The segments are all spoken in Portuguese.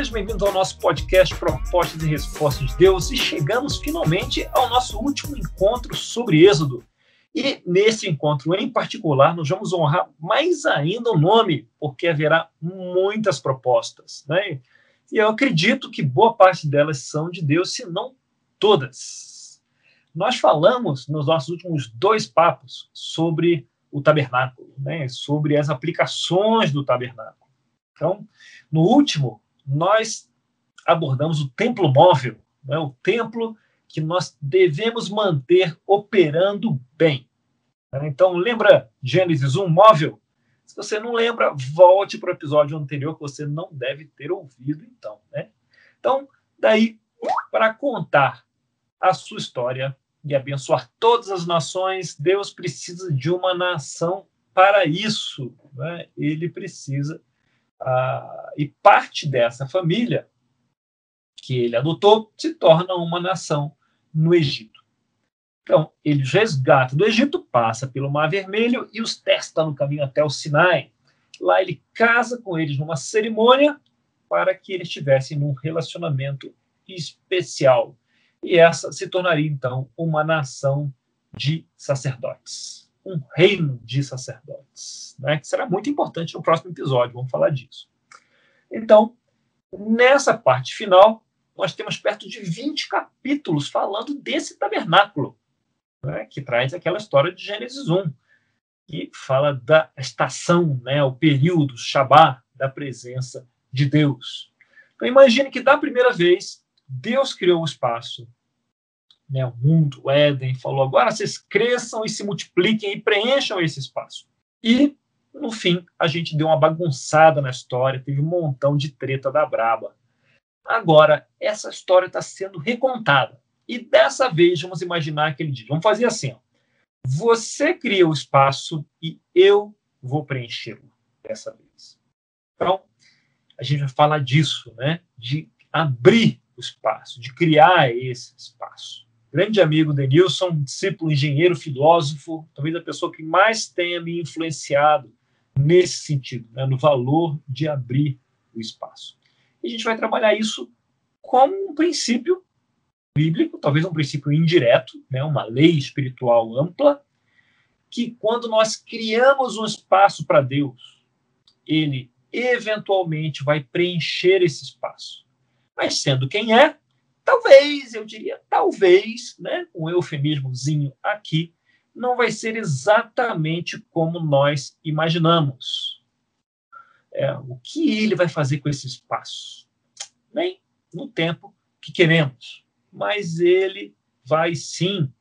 Sejam bem-vindos ao nosso podcast Propostas e Respostas de Deus e chegamos finalmente ao nosso último encontro sobre Êxodo. E nesse encontro em particular, nós vamos honrar mais ainda o nome, porque haverá muitas propostas. Né? E eu acredito que boa parte delas são de Deus, se não todas. Nós falamos nos nossos últimos dois papos sobre o tabernáculo, né? sobre as aplicações do tabernáculo. Então, no último, nós abordamos o templo móvel, né? o templo que nós devemos manter operando bem. Então, lembra Gênesis 1, móvel? Se você não lembra, volte para o episódio anterior que você não deve ter ouvido, então. Né? Então, daí, para contar a sua história e abençoar todas as nações, Deus precisa de uma nação para isso. Né? Ele precisa. Ah, e parte dessa família que ele adotou se torna uma nação no Egito. Então, eles resgatam do Egito, passa pelo Mar Vermelho e os testa no caminho até o Sinai. Lá ele casa com eles numa cerimônia para que eles tivessem um relacionamento especial. E essa se tornaria, então, uma nação de sacerdotes. Um reino de sacerdotes. Né? Que será muito importante no próximo episódio, vamos falar disso. Então, nessa parte final, nós temos perto de 20 capítulos falando desse tabernáculo, né, que traz aquela história de Gênesis 1, que fala da estação, né, o período, o Shabá, da presença de Deus. Então, imagine que da primeira vez, Deus criou o espaço, né, o mundo, o Éden, falou: agora vocês cresçam e se multipliquem e preencham esse espaço. E, no fim, a gente deu uma bagunçada na história, teve um montão de treta da braba. Agora, essa história está sendo recontada. E dessa vez, vamos imaginar aquele dia. Vamos fazer assim: ó. você cria o espaço e eu vou preenchê-lo dessa vez. Então, a gente vai falar disso, né? De abrir o espaço, de criar esse espaço. Grande amigo Denilson, discípulo, engenheiro, filósofo, talvez a pessoa que mais tenha me influenciado nesse sentido, né? no valor de abrir o espaço. E a gente vai trabalhar isso como um princípio bíblico, talvez um princípio indireto, né, uma lei espiritual ampla, que quando nós criamos um espaço para Deus, ele eventualmente vai preencher esse espaço. Mas sendo quem é, talvez, eu diria, talvez, né, um eufemismozinho aqui, não vai ser exatamente como nós imaginamos. É, o que ele vai fazer com esse espaço? Nem no tempo que queremos, mas ele vai sim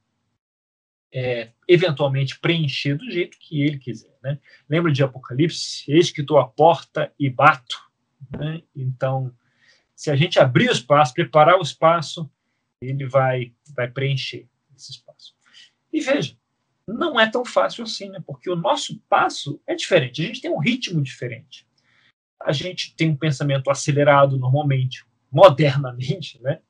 é, eventualmente preencher do jeito que ele quiser. Né? Lembra de Apocalipse? Eis que estou à porta e bato. Né? Então, se a gente abrir o espaço, preparar o espaço, ele vai, vai preencher esse espaço. E veja, não é tão fácil assim, né? porque o nosso passo é diferente, a gente tem um ritmo diferente. A gente tem um pensamento acelerado normalmente, modernamente, né?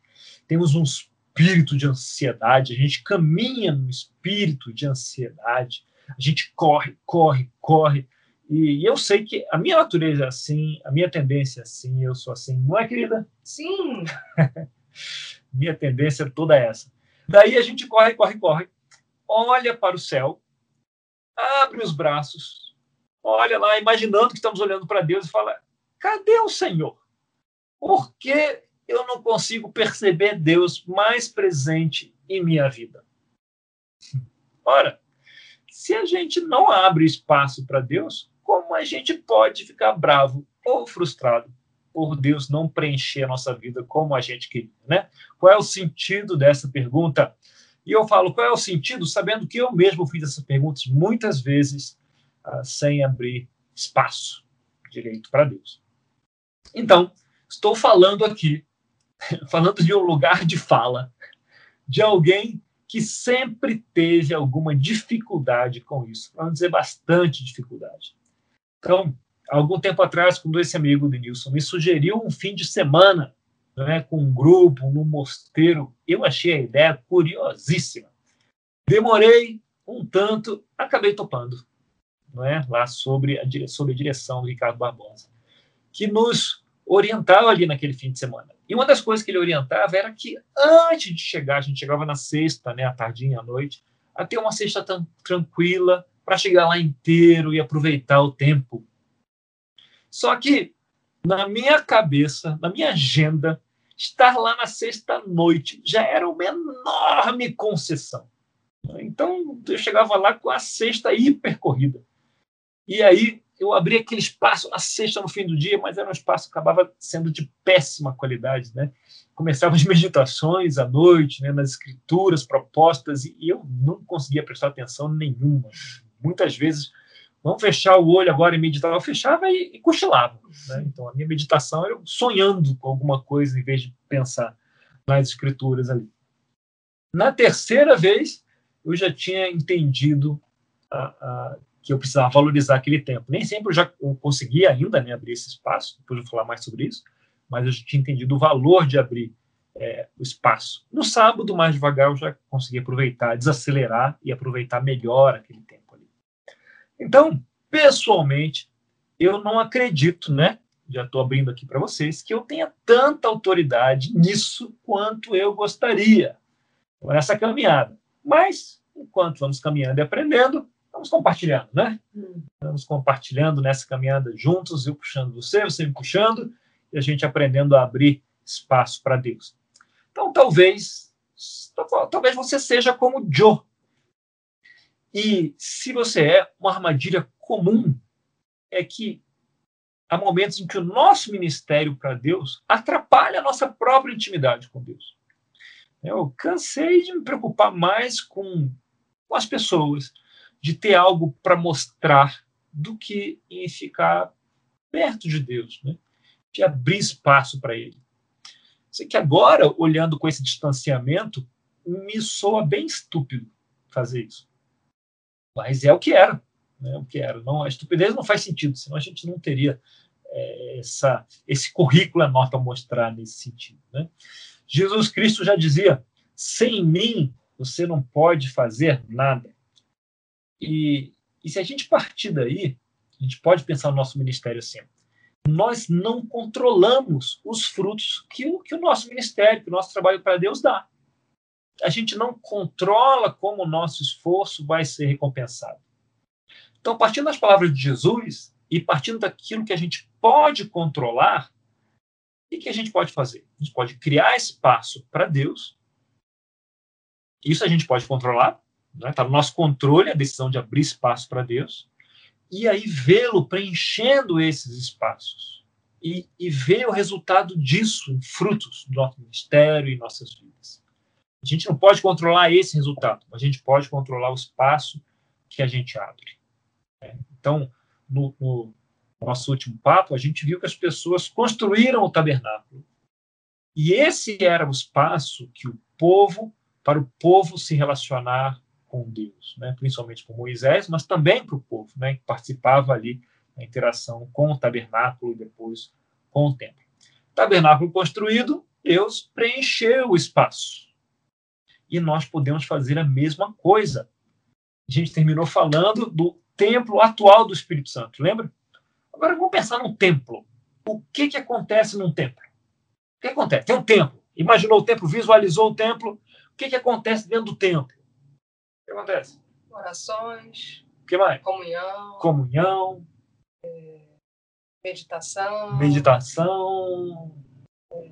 Temos um espírito de ansiedade, a gente caminha no espírito de ansiedade, a gente corre, corre, corre. E, eu sei que a minha natureza é assim, a minha tendência é assim, eu sou assim, não é, querida? Sim! minha tendência é toda essa. Daí a gente corre, corre, corre, olha para o céu, abre os braços, olha lá, imaginando que estamos olhando para Deus e fala: cadê o Senhor? Por que eu não consigo perceber Deus mais presente em minha vida? Ora, se a gente não abre espaço para Deus, como a gente pode ficar bravo ou frustrado por Deus não preencher a nossa vida como a gente queria, né? Qual é o sentido dessa pergunta? E eu falo, qual é o sentido? Sabendo que eu mesmo fiz essas perguntas muitas vezes uh, sem abrir espaço direito para Deus. Então, estou falando aqui, falando de um lugar de fala, de alguém que sempre teve alguma dificuldade com isso, não dizer bastante dificuldade. Então, algum tempo atrás, quando esse amigo Denilson me sugeriu um fim de semana né, com um grupo, num mosteiro, eu achei a ideia curiosíssima. Demorei um tanto, acabei topando, não é? lá sobre a, sobre a direção do Ricardo Barbosa, que nos orientava ali naquele fim de semana. E uma das coisas que ele orientava era que antes de chegar, a gente chegava na sexta, né, à tardinha, à noite, a ter uma sexta tranquila, para chegar lá inteiro e aproveitar o tempo. Só que, na minha cabeça, na minha agenda, estar lá na sexta-noite já era uma enorme concessão. Então, eu chegava lá com a sexta hipercorrida. E aí, eu abria aquele espaço na sexta, no fim do dia, mas era um espaço que acabava sendo de péssima qualidade. Né? Começava as meditações à noite, né, nas escrituras propostas, e eu não conseguia prestar atenção nenhuma muitas vezes, vamos fechar o olho agora e meditar. Eu fechava e, e cochilava. Né? Então, a minha meditação era sonhando com alguma coisa em vez de pensar nas escrituras ali. Na terceira vez, eu já tinha entendido a, a, que eu precisava valorizar aquele tempo. Nem sempre eu já conseguia ainda né, abrir esse espaço, depois eu vou falar mais sobre isso, mas eu já tinha entendido o valor de abrir é, o espaço. No sábado, mais devagar, eu já consegui aproveitar, desacelerar e aproveitar melhor aquele tempo. Então, pessoalmente, eu não acredito, né? Já estou abrindo aqui para vocês, que eu tenha tanta autoridade nisso quanto eu gostaria nessa caminhada. Mas, enquanto vamos caminhando e aprendendo, vamos compartilhando, né? Hum. Vamos compartilhando nessa caminhada juntos, eu puxando você, você me puxando, e a gente aprendendo a abrir espaço para Deus. Então, talvez, talvez você seja como Joe, e se você é, uma armadilha comum é que há momentos em que o nosso ministério para Deus atrapalha a nossa própria intimidade com Deus. Eu cansei de me preocupar mais com, com as pessoas, de ter algo para mostrar, do que em ficar perto de Deus, né? de abrir espaço para Ele. Sei que agora, olhando com esse distanciamento, me soa bem estúpido fazer isso. Mas é o que era. Né, o que era. Não, a estupidez não faz sentido, senão a gente não teria é, essa, esse currículo enorme para mostrar nesse sentido. Né? Jesus Cristo já dizia: sem mim você não pode fazer nada. E, e se a gente partir daí, a gente pode pensar no nosso ministério assim. Nós não controlamos os frutos que, que o nosso ministério, que o nosso trabalho para Deus dá a gente não controla como o nosso esforço vai ser recompensado. Então, partindo das palavras de Jesus e partindo daquilo que a gente pode controlar, o que a gente pode fazer? A gente pode criar espaço para Deus. Isso a gente pode controlar, está né? Tá no nosso controle a decisão de abrir espaço para Deus. E aí vê-lo preenchendo esses espaços. E, e ver o resultado disso frutos do nosso ministério e nossas vidas. A gente não pode controlar esse resultado, mas a gente pode controlar o espaço que a gente abre. É, então, no, no nosso último papo, a gente viu que as pessoas construíram o tabernáculo. E esse era o espaço que o povo, para o povo se relacionar com Deus, né? principalmente com Moisés, mas também para o povo, né? que participava ali da interação com o tabernáculo e depois com o templo. Tabernáculo construído, Deus preencheu o espaço e nós podemos fazer a mesma coisa. A gente terminou falando do templo atual do Espírito Santo, lembra? Agora vamos pensar num templo. O que, que acontece num templo? O que acontece? Tem um templo. Imaginou o templo, visualizou o templo. O que, que acontece dentro do templo? O que acontece? Orações. O que mais? Comunhão. Comunhão. É, meditação. Meditação. É,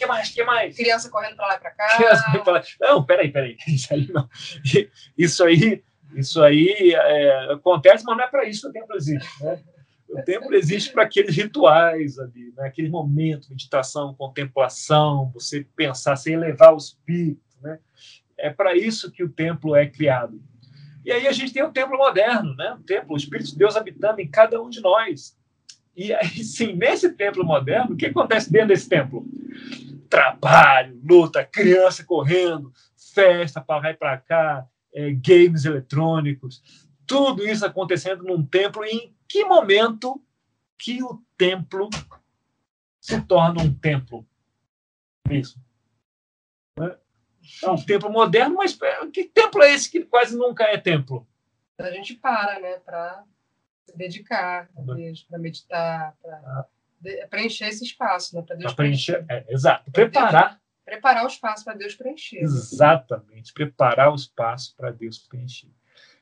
que mais? que mais? Criança correndo para lá e para cá. Criança correndo lá. Não, peraí, peraí. Isso aí não. Isso aí, isso aí é, acontece, mas não é para isso que o templo existe. Né? O templo existe para aqueles rituais ali, né? aquele momento, meditação, contemplação, você pensar, você elevar o espírito. Né? É para isso que o templo é criado. E aí a gente tem o templo moderno, né? o templo, o Espírito de Deus habitando em cada um de nós. E aí, sim, nesse templo moderno, o que acontece dentro desse templo? Trabalho, luta, criança correndo, festa para lá e para cá, é, games eletrônicos, tudo isso acontecendo num templo. E em que momento que o templo se torna um templo? Isso. É um templo moderno, mas é, que templo é esse que quase nunca é templo? A gente para, né, para se dedicar para meditar, para de, preencher esse espaço, né? Para Deus pra preencher. preencher. É, exato. Preparar. Deus, preparar o espaço para Deus preencher. Né? Exatamente. Preparar o espaço para Deus preencher.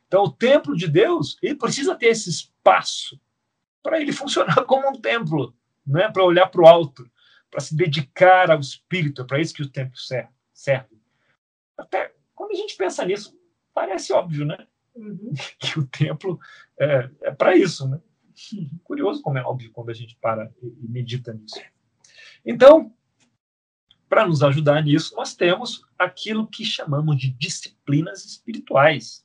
Então, o templo de Deus, ele precisa ter esse espaço para ele funcionar como um templo, né? para olhar para o alto, para se dedicar ao Espírito. É para isso que o templo serve. serve. Até quando a gente pensa nisso, parece óbvio, né? Uhum. Que o templo é, é para isso, né? Curioso como é óbvio quando a gente para e medita nisso. Então, para nos ajudar nisso, nós temos aquilo que chamamos de disciplinas espirituais.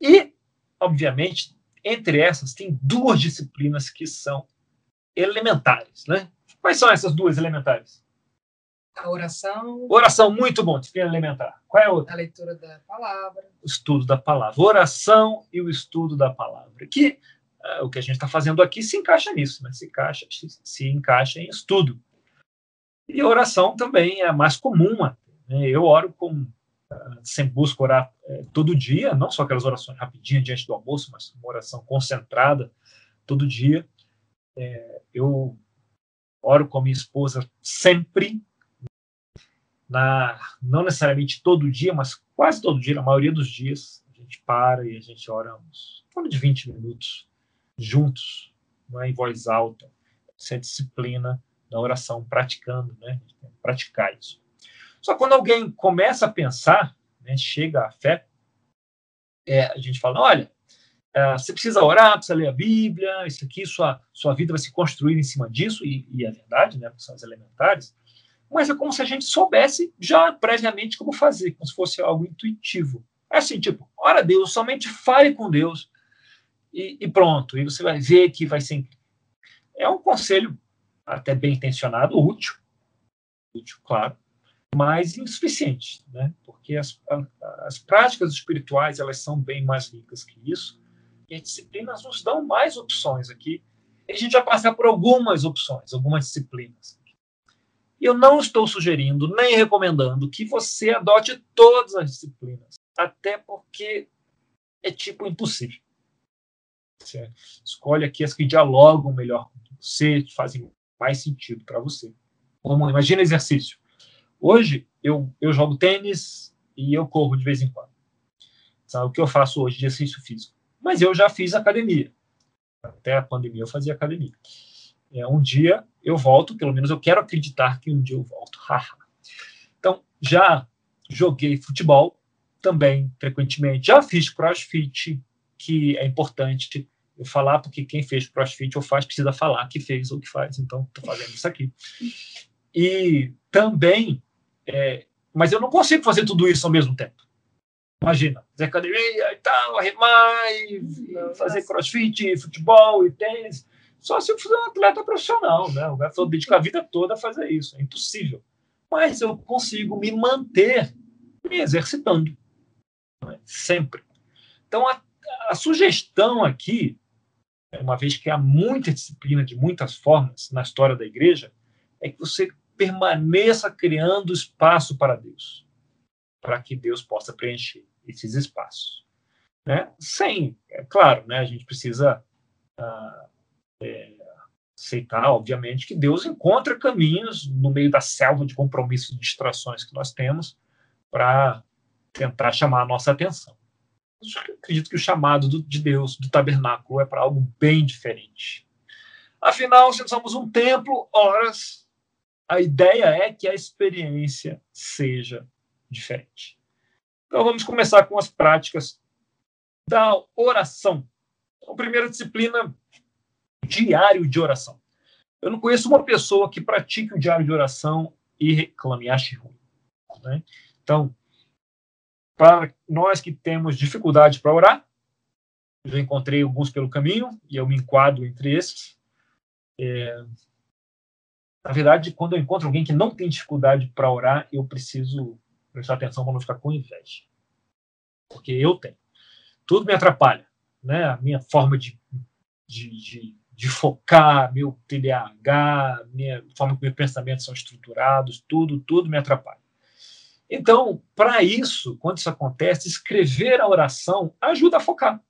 E, obviamente, entre essas, tem duas disciplinas que são elementares. Né? Quais são essas duas elementares? A oração. Oração, muito bom, disciplina elementar. Qual é a outra? A leitura da palavra. O estudo da palavra. Oração e o estudo da palavra. Que o que a gente está fazendo aqui se encaixa nisso, né? se, encaixa, se, se encaixa em estudo. E a oração também é mais comum. Né? Eu oro com. Uh, sempre busco orar uh, todo dia, não só aquelas orações rapidinhas diante do almoço, mas uma oração concentrada todo dia. É, eu oro com minha esposa sempre, na, não necessariamente todo dia, mas quase todo dia, na maioria dos dias, a gente para e a gente ora uns de 20 minutos juntos, não é, em voz alta, sem disciplina da oração, praticando, né? Praticar isso. Só quando alguém começa a pensar, né, chega à fé, é, a gente fala, olha, é, você precisa orar, precisa ler a Bíblia, isso aqui, sua, sua vida vai se construir em cima disso, e, e é verdade, né, são as elementares, mas é como se a gente soubesse já previamente como fazer, como se fosse algo intuitivo. É assim, tipo, ora Deus, somente fale com Deus e, e, pronto, e você vai ver que vai ser. É um conselho até bem intencionado, útil, útil, claro, mas insuficiente, né? Porque as, as práticas espirituais elas são bem mais ricas que isso e as disciplinas nos dão mais opções aqui. E a gente vai passar por algumas opções, algumas disciplinas. E eu não estou sugerindo nem recomendando que você adote todas as disciplinas, até porque é tipo impossível. Escolhe aqui as que dialogam melhor com você, fazem mais sentido para você. Como imagina exercício. Hoje eu, eu jogo tênis e eu corro de vez em quando. Sabe o que eu faço hoje de exercício físico? Mas eu já fiz academia. Até a pandemia eu fazia academia. É, um dia eu volto, pelo menos eu quero acreditar que um dia eu volto. então, já joguei futebol também, frequentemente. Já fiz crossfit, que é importante eu falar, porque quem fez crossfit ou faz precisa falar que fez ou que faz. Então, estou fazendo isso aqui. E também, é, mas eu não consigo fazer tudo isso ao mesmo tempo. Imagina, fazer academia e tal, arremar, e fazer crossfit, futebol e tênis. Só se eu for um atleta profissional, né? O cara falou, dedicar a vida toda a fazer isso. É impossível. Mas eu consigo me manter me exercitando. Né? Sempre. Então, a, a sugestão aqui, uma vez que há muita disciplina de muitas formas na história da igreja, é que você permaneça criando espaço para Deus, para que Deus possa preencher esses espaços. Né? Sem, é claro, né, a gente precisa ah, é, aceitar, obviamente, que Deus encontra caminhos no meio da selva de compromissos e distrações que nós temos para tentar chamar a nossa atenção. Acredito que o chamado do, de Deus, do tabernáculo, é para algo bem diferente. Afinal, se somos um templo, horas, a ideia é que a experiência seja diferente. Então, vamos começar com as práticas da oração. Então, primeira disciplina diário de oração. Eu não conheço uma pessoa que pratique o diário de oração e reclame, ache ruim. Né? Então, para nós que temos dificuldade para orar, eu encontrei alguns pelo caminho e eu me enquadro entre esses. É, na verdade, quando eu encontro alguém que não tem dificuldade para orar, eu preciso prestar atenção para não ficar com inveja. Porque eu tenho. Tudo me atrapalha. Né? A minha forma de, de, de de focar, meu TDAH, minha forma que meus pensamentos são estruturados, tudo, tudo me atrapalha. Então, para isso, quando isso acontece, escrever a oração ajuda a focar.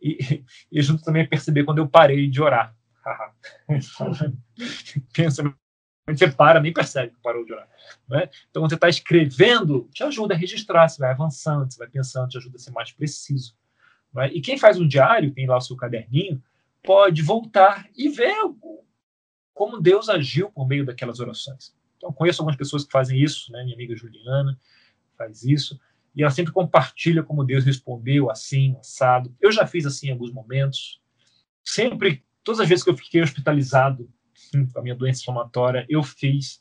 E, e junto também a perceber quando eu parei de orar. Pensa, você para, nem percebe que parou de orar. Né? Então, quando você está escrevendo, te ajuda a registrar, você vai avançando, você vai pensando, te ajuda a ser mais preciso. Né? E quem faz um diário, tem lá o seu caderninho, pode voltar e ver como Deus agiu por meio daquelas orações. Então, conheço algumas pessoas que fazem isso, né? minha amiga Juliana faz isso, e ela sempre compartilha como Deus respondeu, assim, assado. Eu já fiz assim em alguns momentos. Sempre, todas as vezes que eu fiquei hospitalizado com a minha doença inflamatória, eu fiz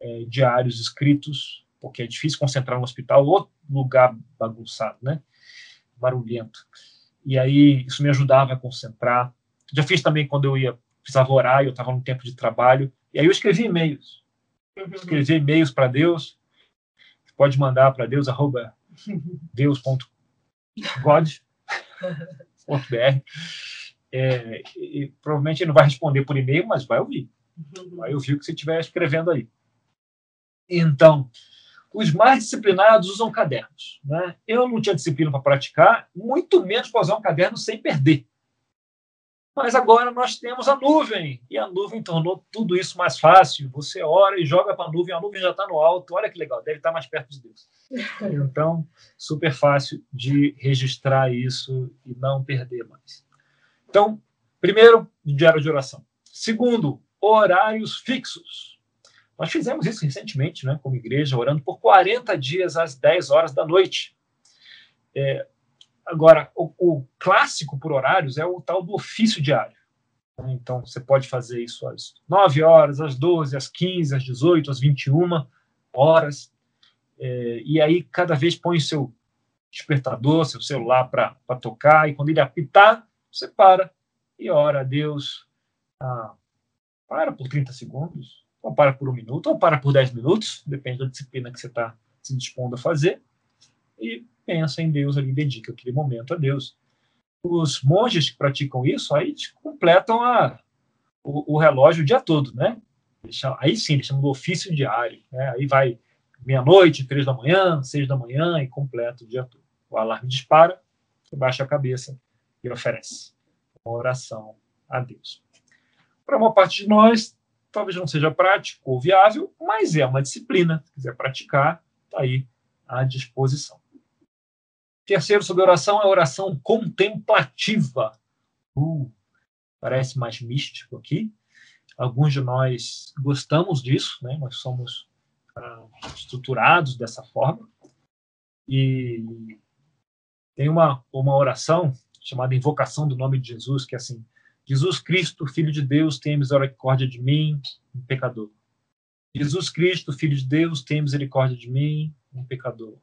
é, diários escritos, porque é difícil concentrar no hospital, outro lugar bagunçado, né? Barulhento. E aí isso me ajudava a concentrar. Já fiz também quando eu ia precisava orar, eu estava no tempo de trabalho, e aí eu escrevi e-mails. Escrevi e-mails para Deus. Pode mandar para Deus arroba deus.god.br. É, e, provavelmente ele não vai responder por e-mail, mas vai ouvir. Vai ouvir o que você estiver escrevendo aí. Então, os mais disciplinados usam cadernos. Né? Eu não tinha disciplina para praticar, muito menos para usar um caderno sem perder. Mas agora nós temos a nuvem, e a nuvem tornou tudo isso mais fácil. Você ora e joga para a nuvem, a nuvem já está no alto. Olha que legal, deve estar mais perto de Deus. Então, super fácil de registrar isso e não perder mais. Então, primeiro, diário de oração. Segundo, horários fixos. Nós fizemos isso recentemente, né, como igreja, orando por 40 dias às 10 horas da noite. É, Agora, o, o, clássico por horários é o tal do ofício diário. Então, você pode fazer isso às 9 horas, às 12, às 15, às 18, às 21 horas. É, e aí, cada vez põe o seu despertador, seu celular para tocar, e quando ele apitar, você para e ora a Deus. Ah, para por 30 segundos, ou para por um minuto, ou para por 10 minutos, depende da disciplina que você está se dispondo a fazer. E pensa em Deus ali, dedica aquele momento a Deus. Os monges que praticam isso, aí completam a, o, o relógio o dia todo, né? Aí sim, eles chamam do ofício diário. Né? Aí vai meia-noite, três da manhã, seis da manhã e completa o dia todo. O alarme dispara, baixa a cabeça e oferece uma oração a Deus. Para uma parte de nós, talvez não seja prático ou viável, mas é uma disciplina. Se quiser praticar, está aí à disposição. Terceiro sobre oração é oração contemplativa. Uh, parece mais místico aqui. Alguns de nós gostamos disso, né? nós somos uh, estruturados dessa forma. E tem uma, uma oração chamada Invocação do Nome de Jesus, que é assim: Jesus Cristo, Filho de Deus, tenha misericórdia de mim, um pecador. Jesus Cristo, Filho de Deus, tenha misericórdia de mim, um pecador.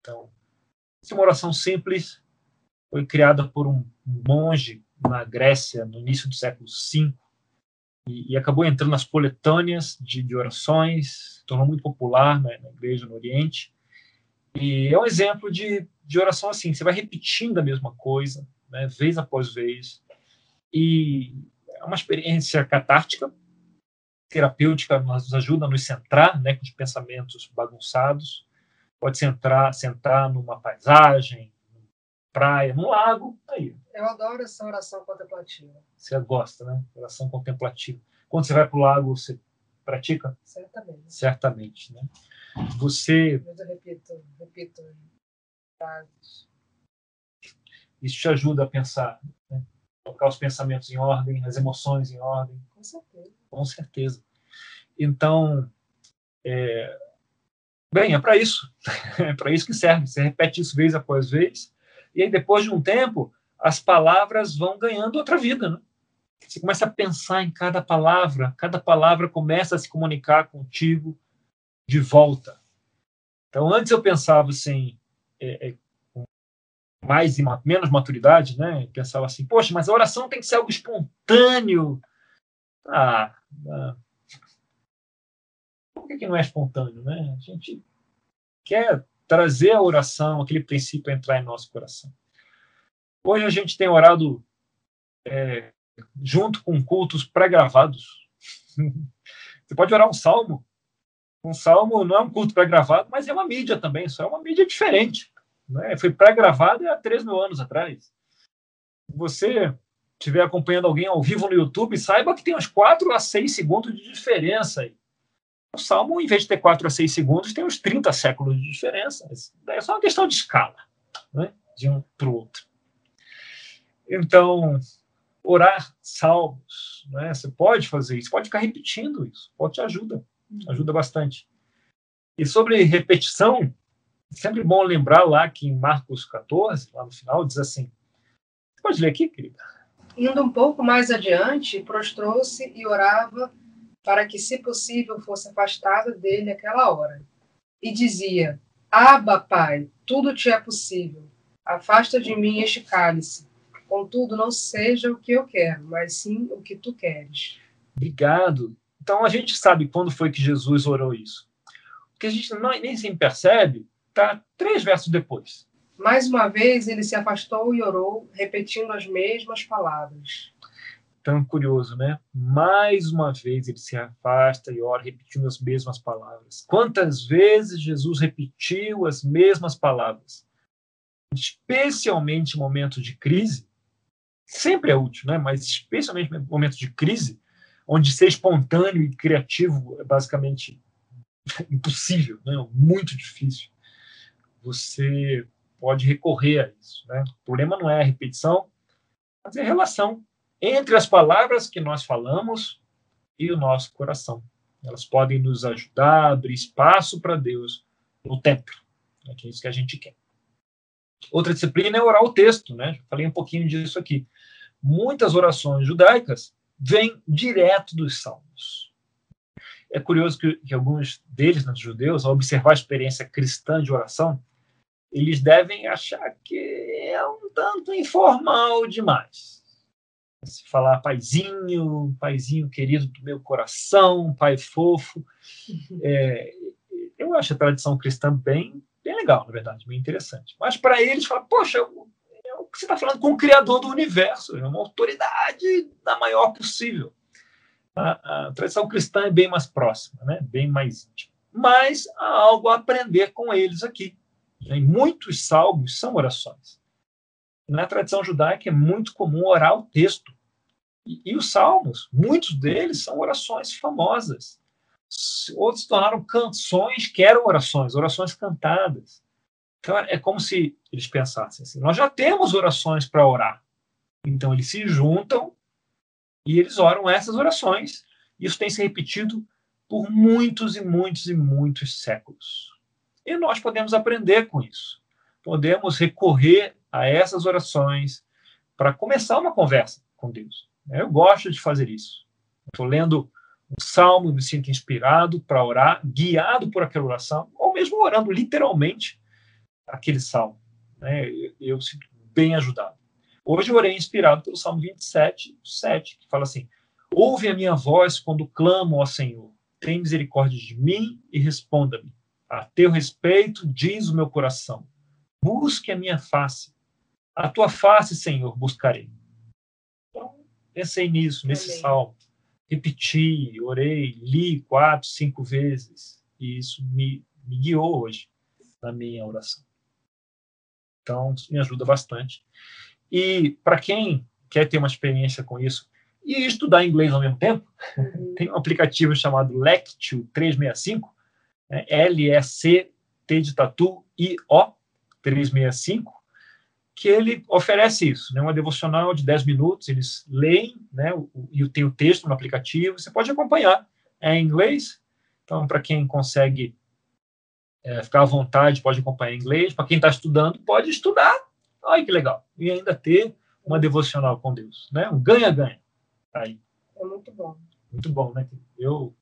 Então, essa é uma oração simples, foi criada por um monge na Grécia no início do século V e, e acabou entrando nas coletâneas de, de orações, tornou muito popular né, na igreja no Oriente. E é um exemplo de, de oração assim, você vai repetindo a mesma coisa, né, vez após vez, e é uma experiência catártica, terapêutica, nos ajuda a nos centrar né, com os pensamentos bagunçados, pode sentar, sentar numa paisagem, praia, num lago, aí. Eu adoro essa oração contemplativa. Você gosta, né? Oração contemplativa. Quando você vai para o lago, você pratica? Certamente. Certamente, né? Você... Mas eu repito, repito frases. Isso te ajuda a pensar, né? colocar os pensamentos em ordem, as emoções em ordem. Com certeza. Com certeza. Então, é, Bem, é para isso. É para isso que serve. Você repete isso vez após vez. E aí, depois de um tempo, as palavras vão ganhando outra vida. Né? Você começa a pensar em cada palavra, cada palavra começa a se comunicar contigo de volta. Então, antes eu pensava assim, é, é, com mais e menos maturidade, né? Eu pensava assim, poxa, mas a oração tem que ser algo espontâneo. Ah, ah por que, que não é espontâneo? Né? A gente quer trazer a oração, aquele princípio entrar em nosso coração. Hoje a gente tem orado é, junto com cultos pré-gravados. Você pode orar um salmo. Um salmo não é um culto pré-gravado, mas é uma mídia também, só é uma mídia diferente. Né? Foi pré-gravado há 3 mil anos atrás. Você estiver acompanhando alguém ao vivo no YouTube, saiba que tem uns 4 a 6 segundos de diferença aí. O Salmo, em vez de ter 4 a 6 segundos, tem uns 30 séculos de diferença. É só uma questão de escala, né? de um para o outro. Então, orar salmos, né? você pode fazer isso, pode ficar repetindo isso, pode te ajuda, ajuda bastante. E sobre repetição, é sempre bom lembrar lá que em Marcos 14, lá no final, diz assim: você pode ler aqui, querida? Indo um pouco mais adiante, prostrou-se e orava para que, se possível, fosse afastado dele aquela hora. E dizia: Aba, Pai, tudo te é possível. Afasta de mim este cálice. Contudo, não seja o que eu quero, mas sim o que tu queres. Obrigado. Então a gente sabe quando foi que Jesus orou isso. O que a gente não, nem sempre percebe está três versos depois. Mais uma vez ele se afastou e orou, repetindo as mesmas palavras tão curioso, né? Mais uma vez ele se afasta e ora, repetindo as mesmas palavras. Quantas vezes Jesus repetiu as mesmas palavras? Especialmente em momentos de crise, sempre é útil, né? Mas especialmente em momentos de crise, onde ser espontâneo e criativo é basicamente impossível, né? Muito difícil. Você pode recorrer a isso, né? O problema não é a repetição, mas é a relação entre as palavras que nós falamos e o nosso coração. Elas podem nos ajudar a abrir espaço para Deus no templo, é, que é isso que a gente quer. Outra disciplina é orar o texto, né? falei um pouquinho disso aqui. Muitas orações judaicas vêm direto dos salmos. É curioso que, que alguns deles, né, judeus, ao observar a experiência cristã de oração, eles devem achar que é um tanto informal demais se falar paizinho, paizinho querido do meu coração, pai fofo. Uhum. É, eu acho a tradição cristã bem, bem legal, na verdade, bem interessante. Mas para eles, fala, poxa, você está falando com o Criador do universo, é uma autoridade da maior possível. A, a, tradição cristã é bem mais próxima, né? bem mais íntima. Mas há algo a aprender com eles aqui. Em muitos salmos são orações. Na tradição judaica é muito comum orar o texto. E, e os salmos, muitos deles são orações famosas. Outros se tornaram canções que eram orações, orações cantadas. Então é como se eles pensassem assim: nós já temos orações para orar. Então eles se juntam e eles oram essas orações. Isso tem se repetido por muitos e muitos e muitos séculos. E nós podemos aprender com isso. Podemos recorrer a essas orações para começar uma conversa com Deus. Eu gosto de fazer isso. Estou lendo um salmo, me sinto inspirado para orar, guiado por aquela oração, ou mesmo orando literalmente aquele salmo. Né? Eu, eu sinto bem ajudado. Hoje eu orei inspirado pelo Salmo 27, 7, que fala assim: Ouve a minha voz quando clamo ao Senhor. Tem misericórdia de mim e responda-me. A teu respeito diz o meu coração. Busque a minha face. A tua face, Senhor, buscarei. Então, pensei nisso, nesse Amém. salmo. Repeti, orei, li quatro, cinco vezes. E isso me, me guiou hoje na minha oração. Então, isso me ajuda bastante. E para quem quer ter uma experiência com isso e estudar inglês ao mesmo tempo, uhum. tem um aplicativo chamado Lectio 365, né? L-E-C-T de tatu I-O 365, que ele oferece isso, né? uma devocional de 10 minutos, eles leem, né? e tem o texto no aplicativo, você pode acompanhar, é em inglês, então para quem consegue é, ficar à vontade, pode acompanhar em inglês, para quem está estudando, pode estudar, olha que legal, e ainda ter uma devocional com Deus, né? um ganha-ganha, tá aí. É muito bom. Muito bom, né? Eu, o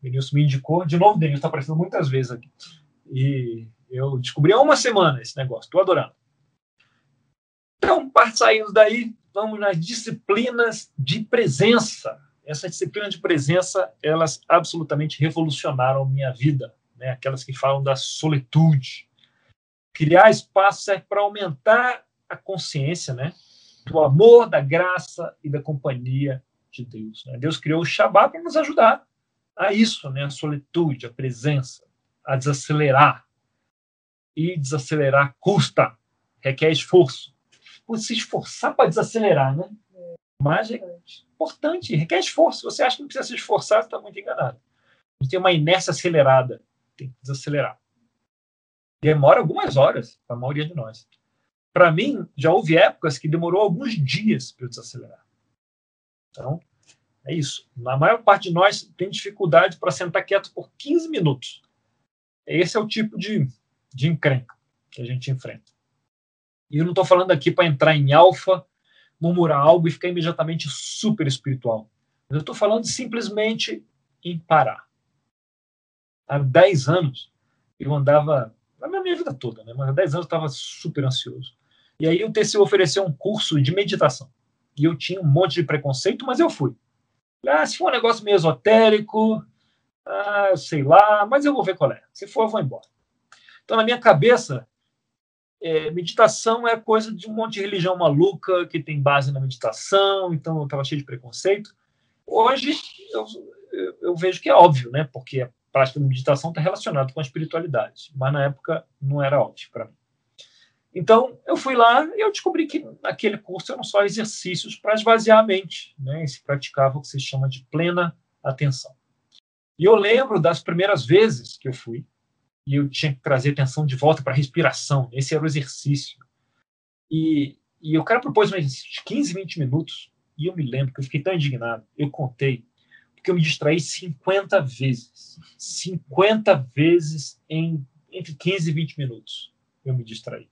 Denilson me indicou, de novo, Denilson está aparecendo muitas vezes aqui, e eu descobri há uma semana esse negócio, estou adorando. Então, saindo daí, vamos nas disciplinas de presença. Essa disciplina de presença, elas absolutamente revolucionaram minha vida, né? Aquelas que falam da solitude. Criar espaço serve para aumentar a consciência, né? Do amor, da graça e da companhia de Deus. Né? Deus criou o Shabat para nos ajudar a isso, né? A solitude, a presença, a desacelerar. E desacelerar custa, requer esforço se esforçar para desacelerar, né? Mas é importante, requer esforço. Você acha que não precisa se esforçar, você está muito enganado. A gente tem uma inércia acelerada, tem que desacelerar. Demora algumas horas, para a maioria de nós. Para mim, já houve épocas que demorou alguns dias para eu desacelerar. Então, é isso. Na maior parte de nós tem dificuldade para sentar quieto por 15 minutos. Esse é o tipo de, de encrenca que a gente enfrenta. E eu não estou falando aqui para entrar em alfa, murmurar algo e ficar imediatamente super espiritual. Eu estou falando simplesmente em parar. Há 10 anos, eu andava, na minha vida toda, né? mas há 10 anos eu estava super ansioso. E aí o TCU ofereceu um curso de meditação. E eu tinha um monte de preconceito, mas eu fui. Ah, se for um negócio meio esotérico, ah, sei lá, mas eu vou ver qual é. Se for, eu vou embora. Então, na minha cabeça, é, meditação é coisa de um monte de religião maluca que tem base na meditação, então eu estava cheio de preconceito. Hoje, eu, eu, vejo que é óbvio, né? Porque a prática de meditação está relacionada com a espiritualidade, mas na época não era óbvio para mim. Então, eu fui lá e eu descobri que naquele curso eram só exercícios para esvaziar a mente, né? E se praticava o que se chama de plena atenção. E eu lembro das primeiras vezes que eu fui, e eu tinha que trazer atenção de volta para a respiração. Esse era o exercício. E, e o cara propôs exercício de 15, 20 minutos, e eu me lembro que eu fiquei tão indignado. Eu contei, porque eu me distraí 50 vezes. 50 vezes em entre 15 e 20 minutos. Eu me distraí.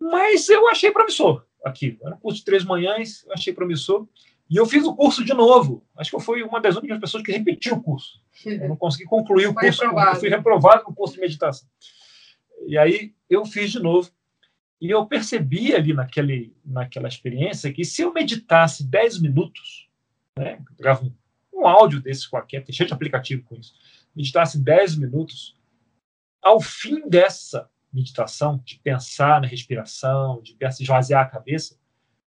Mas eu achei promissor aquilo. Era um curso de três manhãs, eu achei promissor. E eu fiz o curso de novo. Acho que eu fui uma das únicas pessoas que repetiu o curso. Eu não consegui concluir o curso. Eu fui reprovado no curso de meditação. E aí eu fiz de novo. E eu percebi ali naquele, naquela experiência que se eu meditasse 10 minutos, né, gravo um, um áudio desse qualquer, tem cheio de aplicativo com isso, meditasse 10 minutos, ao fim dessa meditação, de pensar na respiração, de esvaziar a cabeça,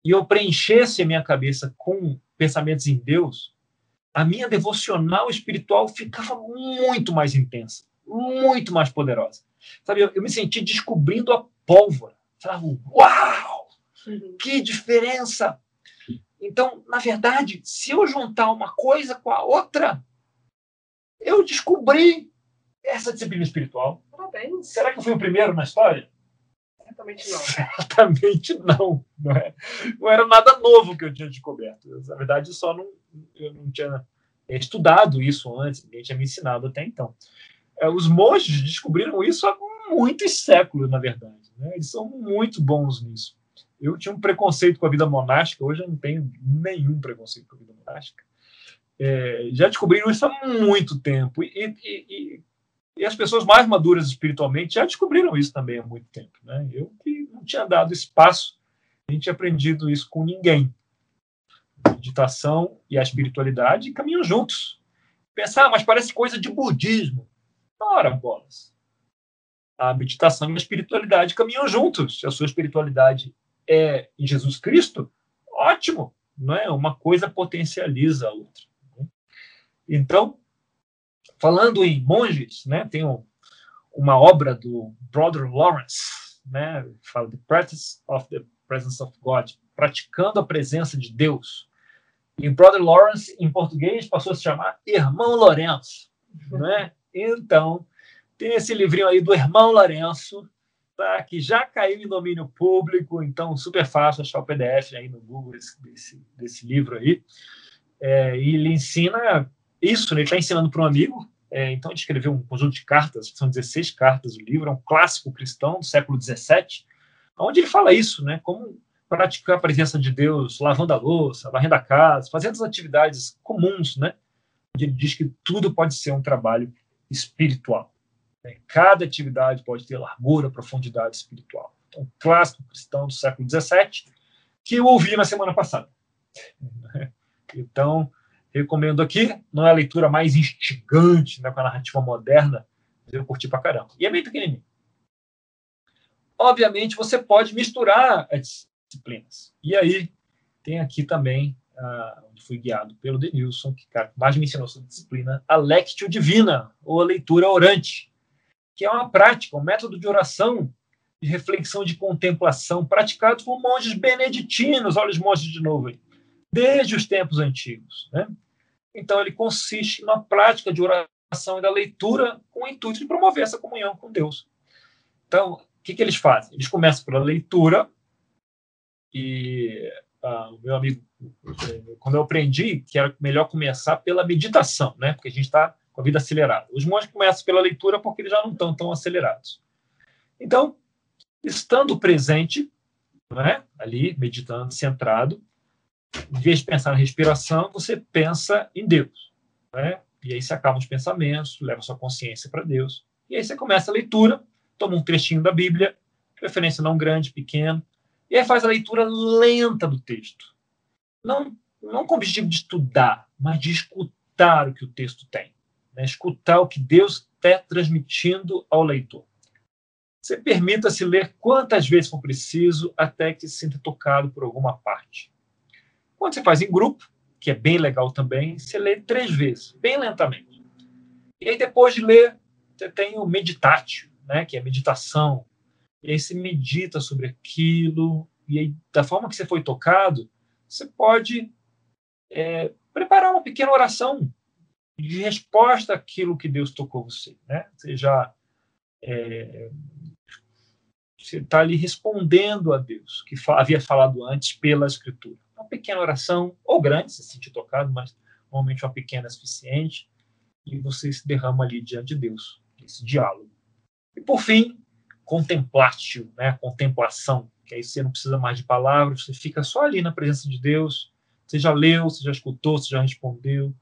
e eu preenchesse a minha cabeça com pensamentos em Deus, a minha devocional espiritual ficava muito mais intensa, muito mais poderosa. Sabe, eu, eu me senti descobrindo a pólvora. Sabe? Uau! Uhum. Que diferença! Então, na verdade, se eu juntar uma coisa com a outra, eu descobri essa disciplina espiritual. Parabéns. Será que eu fui o primeiro na história? Certamente não. Certamente não. Não, é, não era nada novo que eu tinha descoberto. Eu, na verdade, só não, eu não tinha estudado isso antes, ninguém tinha me ensinado até então. É, os monges descobriram isso há muitos séculos, na verdade. Né? Eles são muito bons nisso. Eu tinha um preconceito com a vida monástica, hoje eu não tenho nenhum preconceito com a vida monástica. É, já descobriram isso há muito tempo. E, e, e e as pessoas mais maduras espiritualmente já descobriram isso também há muito tempo. Né? Eu que não tinha dado espaço, gente tinha aprendido isso com ninguém. A meditação e a espiritualidade caminham juntos. Pensar, ah, mas parece coisa de budismo. Ora, bolas. A meditação e a espiritualidade caminham juntos. Se a sua espiritualidade é em Jesus Cristo, ótimo. Não é? Uma coisa potencializa a outra. Né? Então, Falando em monges, né, tem um, uma obra do Brother Lawrence, né, fala The Practice of the Presence of God, praticando a presença de Deus. E Brother Lawrence, em português, passou a se chamar Irmão Lourenço. Né? Então, tem esse livrinho aí do Irmão Lourenço, tá? que já caiu em domínio público, então super fácil achar o PDF aí no Google desse, desse, desse livro aí. É, e ele ensina isso, né? ele está ensinando para um amigo, é, então, ele escreveu um conjunto de cartas, são 16 cartas o livro, é um clássico cristão do século XVII, onde ele fala isso, né? Como praticar a presença de Deus lavando a louça, varrendo a casa, fazendo as atividades comuns, né? Onde ele diz que tudo pode ser um trabalho espiritual. Né? Cada atividade pode ter largura, profundidade espiritual. Então, um clássico cristão do século XVII, que eu ouvi na semana passada. Então, recomendo aqui. Não é a leitura mais instigante, né, com a narrativa moderna, mas eu curti pra caramba. E é bem pequenininho. Obviamente, você pode misturar as disciplinas. E aí, tem aqui também, uh, onde fui guiado pelo Denilson, que cara, mais me ensinou sobre disciplina, a Lectio Divina, ou a leitura orante, que é uma prática, um método de oração de reflexão, de contemplação, praticados por monges beneditinos, olha os monges de novo aí, desde os tempos antigos. Né? Então, ele consiste na prática de oração e da leitura com o intuito de promover essa comunhão com Deus. Então, o que, que eles fazem? Eles começam pela leitura, e ah, o meu amigo, quando eu aprendi que era melhor começar pela meditação, né? porque a gente está com a vida acelerada. Os monges começam pela leitura porque eles já não estão tão acelerados. Então, estando presente, né? ali, meditando, centrado, em vez de pensar na respiração, você pensa em Deus. Né? E aí você acaba os pensamentos, leva sua consciência para Deus. E aí você começa a leitura, toma um trechinho da Bíblia, preferência não grande, pequeno, e aí faz a leitura lenta do texto. Não, não com o objetivo de estudar, mas de escutar o que o texto tem. Né? Escutar o que Deus está transmitindo ao leitor. Você permita-se ler quantas vezes for preciso até que se sinta tocado por alguma parte. Quando você faz em grupo, que é bem legal também, você lê três vezes, bem lentamente. E aí, depois de ler, você tem o meditátil, né, que é meditação, e aí você medita sobre aquilo, e aí, da forma que você foi tocado, você pode é, preparar uma pequena oração de resposta àquilo que Deus tocou você. Né? Você já é, você está ali respondendo a Deus, que havia falado antes pela Escritura. Uma pequena oração, ou grande, se sentir tocado, mas normalmente uma pequena é suficiente, e você se derrama ali diante de Deus, esse diálogo. E por fim, contemplatio, né? contemplação, que aí você não precisa mais de palavras, você fica só ali na presença de Deus, você já leu, você já escutou, você já respondeu,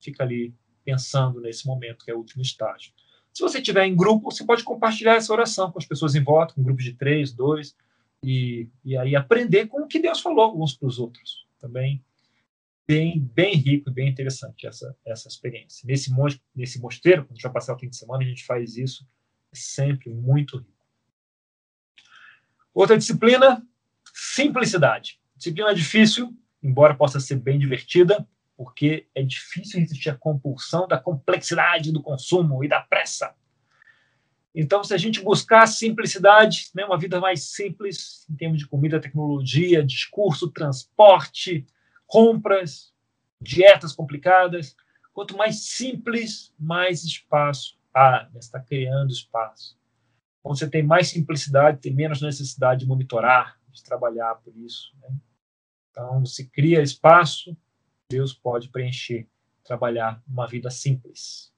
fica ali pensando nesse momento que é o último estágio. Se você estiver em grupo, você pode compartilhar essa oração com as pessoas em volta, com um grupo de três, dois, e, e aí aprender com o que Deus falou uns para os outros. Também bem, bem rico e bem interessante essa, essa experiência. Nesse, nesse mosteiro, quando a gente passar o fim de semana, a gente faz isso é sempre muito rico. Outra disciplina, simplicidade. Disciplina difícil, embora possa ser bem divertida, porque é difícil resistir à compulsão da complexidade do consumo e da pressa. Então, se a gente buscar simplicidade, né, uma vida mais simples em termos de comida, tecnologia, discurso, transporte, compras, dietas complicadas, quanto mais simples, mais espaço há, né, está criando espaço. Quando você tem mais simplicidade, tem menos necessidade de monitorar, de trabalhar por isso. Né? Então, se cria espaço, Deus pode preencher, trabalhar uma vida simples.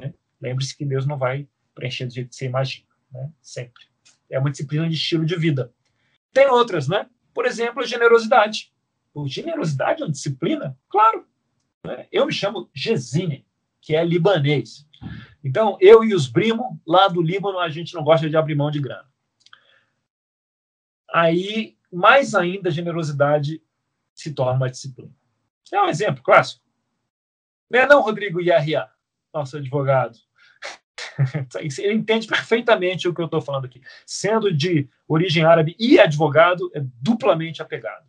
Né? Lembre-se que Deus não vai preencher do jeito que você imagina, né? sempre. É uma disciplina de estilo de vida. Tem outras, né? Por exemplo, a generosidade. O generosidade é uma disciplina? Claro. Né? Eu me chamo Gesine, que é libanês. Então, eu e os primos, lá do Líbano, a gente não gosta de abrir mão de grana. Aí, mais ainda, a generosidade se torna uma disciplina. É um exemplo clássico. Não é não, Rodrigo Yahya, nosso advogado? Ele entende perfeitamente o que eu estou falando aqui. Sendo de origem árabe e advogado, é duplamente apegado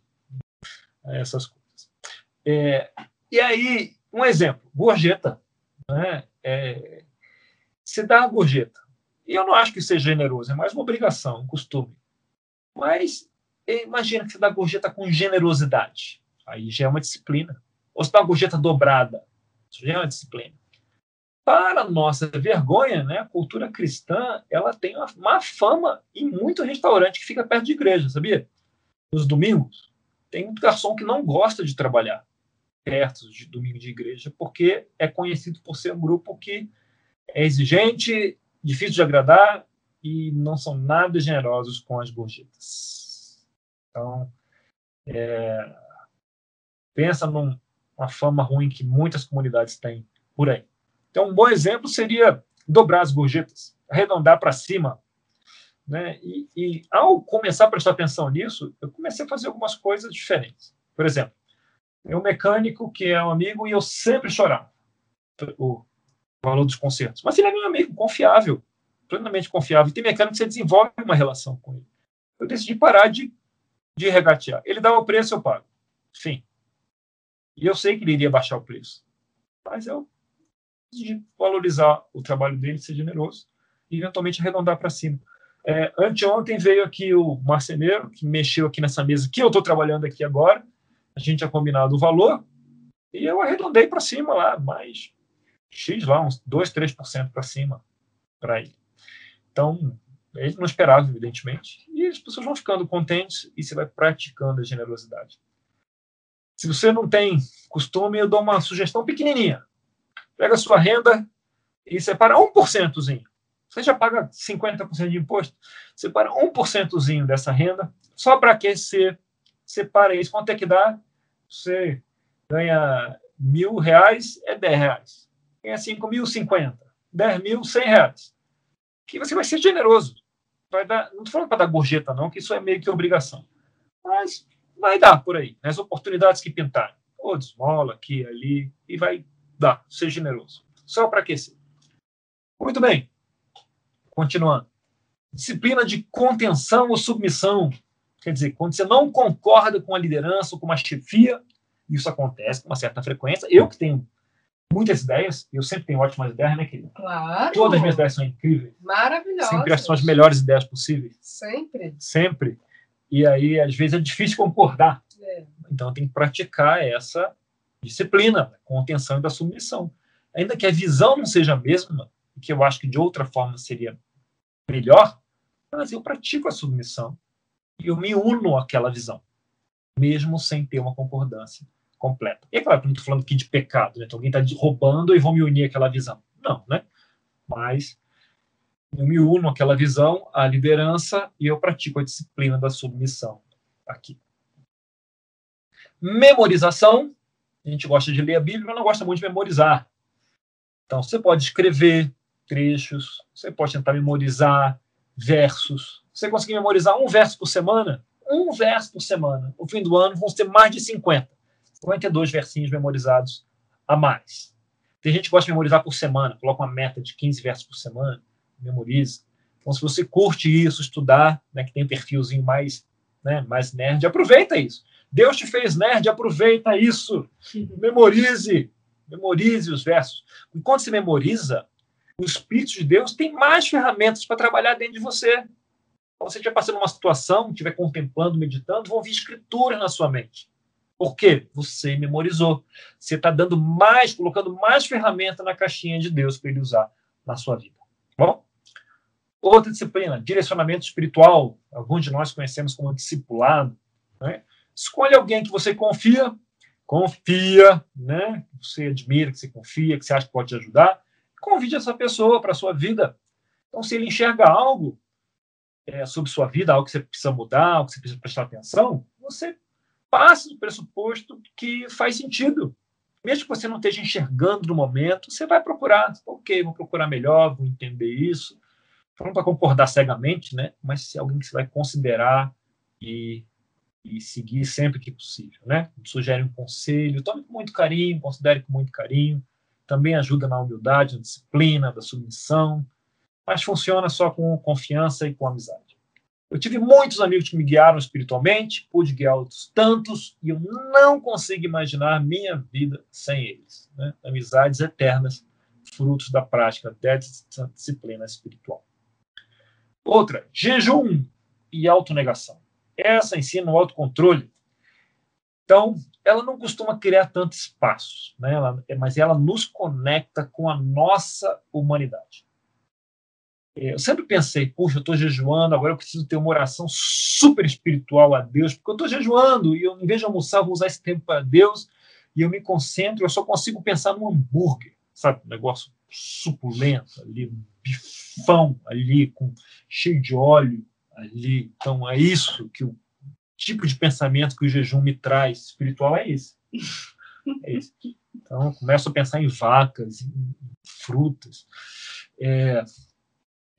a essas coisas. É, e aí, um exemplo, gorjeta. Né? É, você dá a gorjeta. E eu não acho que seja generoso, é mais uma obrigação, um costume. Mas imagina que você dá gorjeta com generosidade. Aí já é uma disciplina. Ou se dá uma gorjeta dobrada. Isso já é uma disciplina. Para nossa vergonha, né, a cultura cristã ela tem uma, uma fama em muito restaurante que fica perto de igreja, sabia? Nos domingos, tem muito garçom que não gosta de trabalhar perto de domingo de igreja, porque é conhecido por ser um grupo que é exigente, difícil de agradar e não são nada generosos com as gorjetas. Então, é, pensa numa fama ruim que muitas comunidades têm por aí. Então, um bom exemplo seria dobrar as gorjetas, arredondar para cima. Né? E, e, ao começar a prestar atenção nisso, eu comecei a fazer algumas coisas diferentes. Por exemplo, um mecânico que é um amigo e eu sempre chorava o valor dos concertos. Mas ele é meu amigo, confiável, plenamente confiável. E tem mecânico que você desenvolve uma relação com ele. Eu decidi parar de, de regatear. Ele dá o preço, eu pago. Fim. E eu sei que ele iria baixar o preço. Mas eu decidi valorizar o trabalho dele, ser generoso e eventualmente arredondar para cima. É, anteontem veio aqui o marceneiro, que mexeu aqui nessa mesa que eu estou trabalhando aqui agora. A gente tinha combinado o valor e eu arredondei para cima lá, mais X lá, uns 2, 3% para cima para ele. Então, ele não esperava, evidentemente. E as pessoas vão ficando contentes e você vai praticando a generosidade. Se você não tem costume, eu dou uma sugestão pequenininha. Pega a sua renda e separa 1%zinho. Você já paga 50% de imposto. Separa 1%zinho dessa renda, só para que você separe isso. Quanto é que dá? Você ganha mil reais, é 10 reais. Ganha 5 mil, 50. 10 mil, 100 reais. Que você vai ser generoso. Vai dar, não estou falando para dar gorjeta, não, que isso é meio que obrigação. Mas vai dar por aí. As oportunidades que pintarem. Ou desmola aqui, ali, e vai dar. Ser generoso. Só para aquecer. Muito bem. Continuando. Disciplina de contenção ou submissão. Quer dizer, quando você não concorda com a liderança ou com uma chefia, isso acontece com uma certa frequência. Eu que tenho muitas ideias, eu sempre tenho ótimas ideias, né, querida? Claro. Todas as minhas ideias são incríveis. Maravilhosas. Sempre são as melhores ideias possíveis. Sempre. Sempre. E aí, às vezes, é difícil concordar. É. Então, tem que praticar essa disciplina contenção e da submissão. Ainda que a visão não seja a mesma, que eu acho que de outra forma seria melhor, mas eu pratico a submissão e eu me uno àquela visão, mesmo sem ter uma concordância completa. E é claro que não estou falando aqui de pecado, né? então alguém está roubando e vou me unir àquela visão. Não, né? Mas eu me uno àquela visão, à liderança, e eu pratico a disciplina da submissão aqui. Memorização. Gente gosta de ler a Bíblia, mas não gosta muito de memorizar. Então, você pode escrever, trechos, você pode tentar memorizar versos. Você conseguir memorizar um verso por semana, um verso por semana. No fim do ano vão ter mais de 50. 52 versinhos memorizados a mais. Tem gente que gosta de memorizar por semana, coloca uma meta de 15 versos por semana, memoriza. Então, se você curte isso, estudar, né, que tem um perfilzinho mais, né, mais nerd, aproveita isso. Deus te fez nerd, aproveita isso. Memorize, memorize os versos. Enquanto você memoriza, o Espírito de Deus tem mais ferramentas para trabalhar dentro de você. Quando você estiver passando uma situação, estiver contemplando, meditando, vão vir escrituras na sua mente. Por quê? Você memorizou. Você está dando mais, colocando mais ferramenta na caixinha de Deus para ele usar na sua vida. Bom? Outra disciplina, direcionamento espiritual. Alguns de nós conhecemos como discipulado. Né? Escolha alguém que você confia, confia, né? Que você admira, que você confia, que você acha que pode te ajudar convide essa pessoa para a sua vida. Então, se ele enxerga algo é, sobre sua vida, algo que você precisa mudar, algo que você precisa prestar atenção, você passa do pressuposto que faz sentido. Mesmo que você não esteja enxergando no momento, você vai procurar. Ok, vou procurar melhor, vou entender isso. Não para concordar cegamente, né? mas se é alguém que você vai considerar e, e seguir sempre que possível. Né? Sugere um conselho, tome com muito carinho, considere com muito carinho também ajuda na humildade, na disciplina, da submissão, mas funciona só com confiança e com amizade. Eu tive muitos amigos que me guiaram espiritualmente, pude guiar outros tantos, e eu não consigo imaginar minha vida sem eles. Né? Amizades eternas, frutos da prática dessa disciplina espiritual. Outra, jejum e autonegação. Essa ensina o autocontrole. Então, ela não costuma criar tanto espaço, né? Ela, mas ela nos conecta com a nossa humanidade. Eu sempre pensei, puxa, eu estou jejuando, agora eu preciso ter uma oração super espiritual a Deus, porque eu estou jejuando e eu, em vez de almoçar, vou usar esse tempo para Deus e eu me concentro, eu só consigo pensar num hambúrguer, sabe? Um negócio suculento ali, um bifão ali, com, cheio de óleo ali. Então, é isso que o tipo de pensamento que o jejum me traz espiritual é esse. É esse. Então, eu começo a pensar em vacas, em frutas. É,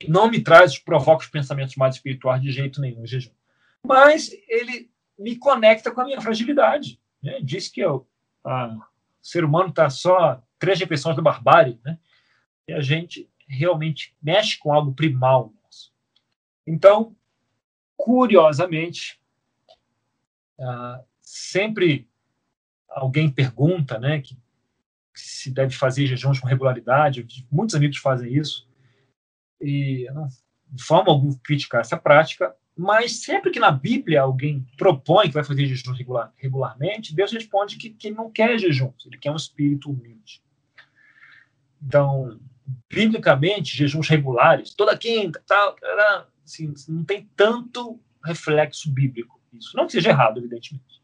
não me traz, provoca os pensamentos mais espirituais de jeito nenhum, o jejum. Mas ele me conecta com a minha fragilidade. Né? Diz que eu, a, o ser humano está só três refeições da barbárie, né? e a gente realmente mexe com algo primal nosso. Então, curiosamente, ah, sempre alguém pergunta, né, que, se deve fazer jejuns com regularidade. Muitos amigos fazem isso. E não, de forma alguma criticar essa prática, mas sempre que na Bíblia alguém propõe que vai fazer jejum regular, regularmente, Deus responde que, que não quer jejum, ele quer um espírito humilde. Então, biblicamente, jejuns regulares, toda quinta, tal, assim, não tem tanto reflexo bíblico. Isso não que seja errado, evidentemente.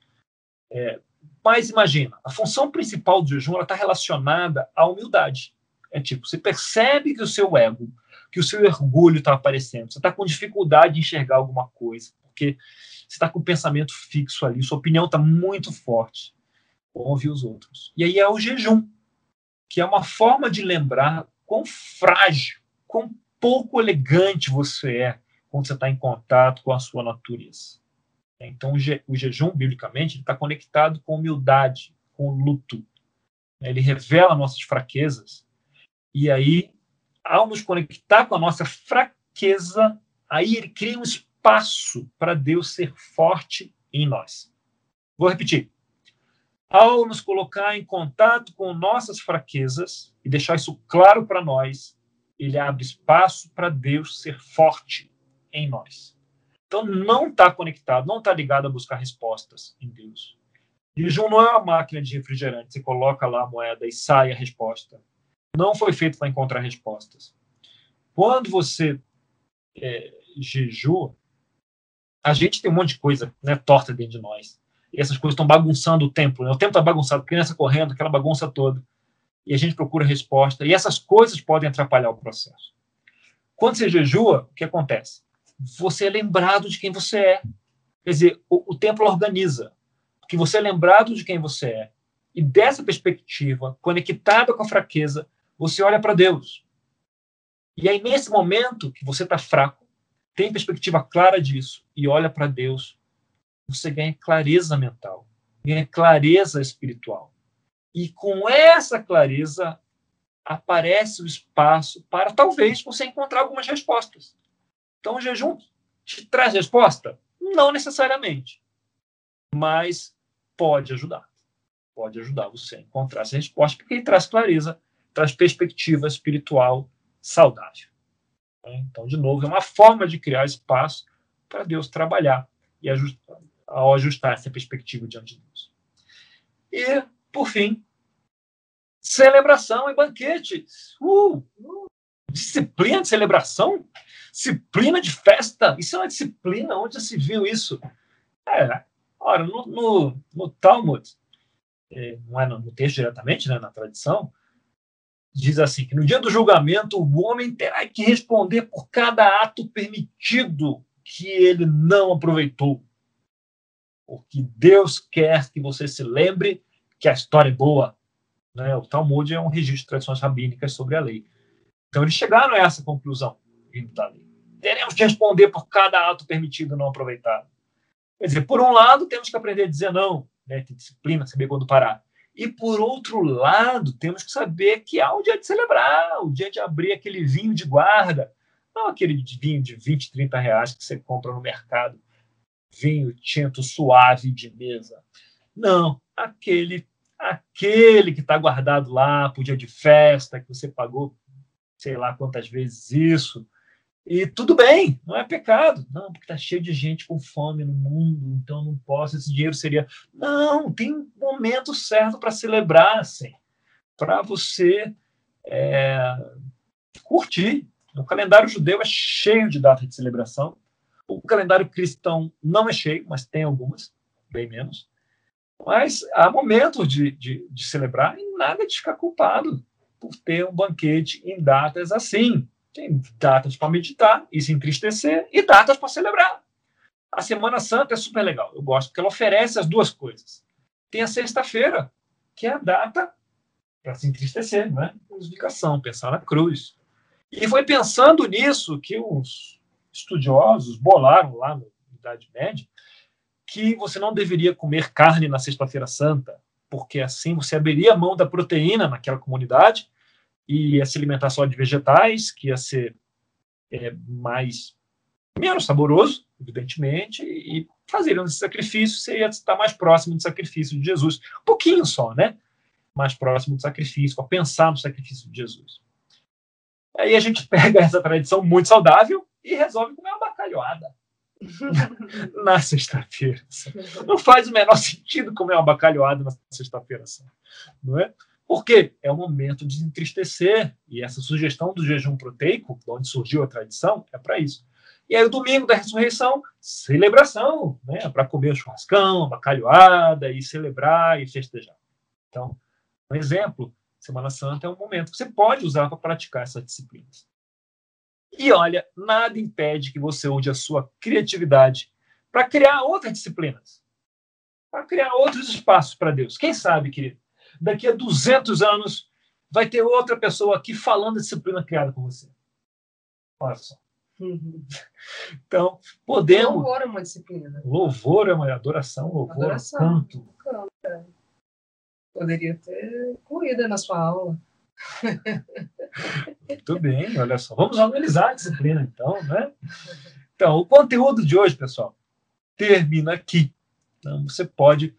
É, mas imagina, a função principal do jejum está relacionada à humildade. É tipo, você percebe que o seu ego, que o seu orgulho está aparecendo, você está com dificuldade de enxergar alguma coisa, porque você está com o pensamento fixo ali, sua opinião está muito forte. Ouve os outros. E aí é o jejum, que é uma forma de lembrar quão frágil, quão pouco elegante você é quando você está em contato com a sua natureza. Então, o, je, o jejum, biblicamente, está conectado com humildade, com luto. Ele revela nossas fraquezas. E aí, ao nos conectar com a nossa fraqueza, aí ele cria um espaço para Deus ser forte em nós. Vou repetir. Ao nos colocar em contato com nossas fraquezas e deixar isso claro para nós, ele abre espaço para Deus ser forte em nós. Então, não está conectado, não está ligado a buscar respostas em Deus. Jejum não é uma máquina de refrigerante. Você coloca lá a moeda e sai a resposta. Não foi feito para encontrar respostas. Quando você é, jejua, a gente tem um monte de coisa né, torta dentro de nós. E essas coisas estão bagunçando o tempo. Né? O tempo está bagunçado, criança correndo, aquela bagunça toda. E a gente procura resposta. E essas coisas podem atrapalhar o processo. Quando você jejua, o que acontece? Você é lembrado de quem você é. Quer dizer, o, o templo organiza, que você é lembrado de quem você é. E dessa perspectiva, conectada com a fraqueza, você olha para Deus. E aí, nesse momento que você está fraco, tem perspectiva clara disso e olha para Deus, você ganha clareza mental, ganha clareza espiritual. E com essa clareza aparece o espaço para talvez você encontrar algumas respostas. Então, o jejum te traz resposta? Não necessariamente, mas pode ajudar. Pode ajudar você a encontrar essa resposta, porque ele traz clareza, traz perspectiva espiritual saudável. Então, de novo, é uma forma de criar espaço para Deus trabalhar e ajustar, ao ajustar essa perspectiva diante de Deus. E, por fim, celebração e banquetes. Uh, disciplina de celebração? disciplina de festa. Isso é uma disciplina? Onde já se viu isso? É, ora, no, no, no Talmud, é, não é no, texto diretamente, né, na tradição, diz assim: que no dia do julgamento o homem terá que responder por cada ato permitido que ele não aproveitou. Porque Deus quer que você se lembre que a história é boa. Né? O Talmud é um registro de tradições rabínicas sobre a lei. Então eles chegaram a essa conclusão vindo da lei teremos que responder por cada ato permitido não aproveitado. Quer dizer, por um lado, temos que aprender a dizer não, né, ter disciplina, saber quando parar. E, por outro lado, temos que saber que há o dia de celebrar, o dia de abrir aquele vinho de guarda, não aquele vinho de 20, 30 reais que você compra no mercado, vinho tinto suave de mesa. Não, aquele aquele que está guardado lá para o dia de festa, que você pagou sei lá quantas vezes isso, e tudo bem, não é pecado. Não, porque está cheio de gente com fome no mundo, então não posso, esse dinheiro seria. Não, tem um momento certo para celebrar, assim, para você é, curtir. O calendário judeu é cheio de datas de celebração. O calendário cristão não é cheio, mas tem algumas, bem menos. Mas há momentos de, de, de celebrar e nada de ficar culpado ter um banquete em datas assim. Tem datas para meditar e se entristecer e datas para celebrar. A Semana Santa é super legal, eu gosto, porque ela oferece as duas coisas. Tem a sexta-feira, que é a data para se entristecer, né? Crucificação, pensar na cruz. E foi pensando nisso que os estudiosos bolaram lá na Idade Média que você não deveria comer carne na Sexta-feira Santa, porque assim você abriria mão da proteína naquela comunidade e ia se alimentar só de vegetais, que ia ser é, mais menos saboroso, evidentemente, e fazeriam esse sacrifício, você ia estar mais próximo do sacrifício de Jesus. Um pouquinho só, né? Mais próximo do sacrifício, para pensar no sacrifício de Jesus. Aí a gente pega essa tradição muito saudável, e resolve comer uma bacalhoada na sexta-feira. Não faz o menor sentido comer uma bacalhoada na sexta-feira, não é? Porque é o momento de entristecer, e essa sugestão do jejum proteico, de onde surgiu a tradição, é para isso. E aí, o domingo da ressurreição, celebração, né? para comer o churrascão, a bacalhoada, e celebrar e festejar. Então, um exemplo, Semana Santa é um momento que você pode usar para praticar essas disciplinas. E olha, nada impede que você use a sua criatividade para criar outras disciplinas, para criar outros espaços para Deus. Quem sabe, querido, daqui a 200 anos vai ter outra pessoa aqui falando a disciplina criada por você. Olha só. Então, podemos. Louvor é uma disciplina. Né? Louvor é uma adoração, louvor, adoração. canto. é. Poderia ter incluída na sua aula. Muito bem, olha só. Vamos analisar a disciplina, então, né? Então, o conteúdo de hoje, pessoal, termina aqui. Então, você pode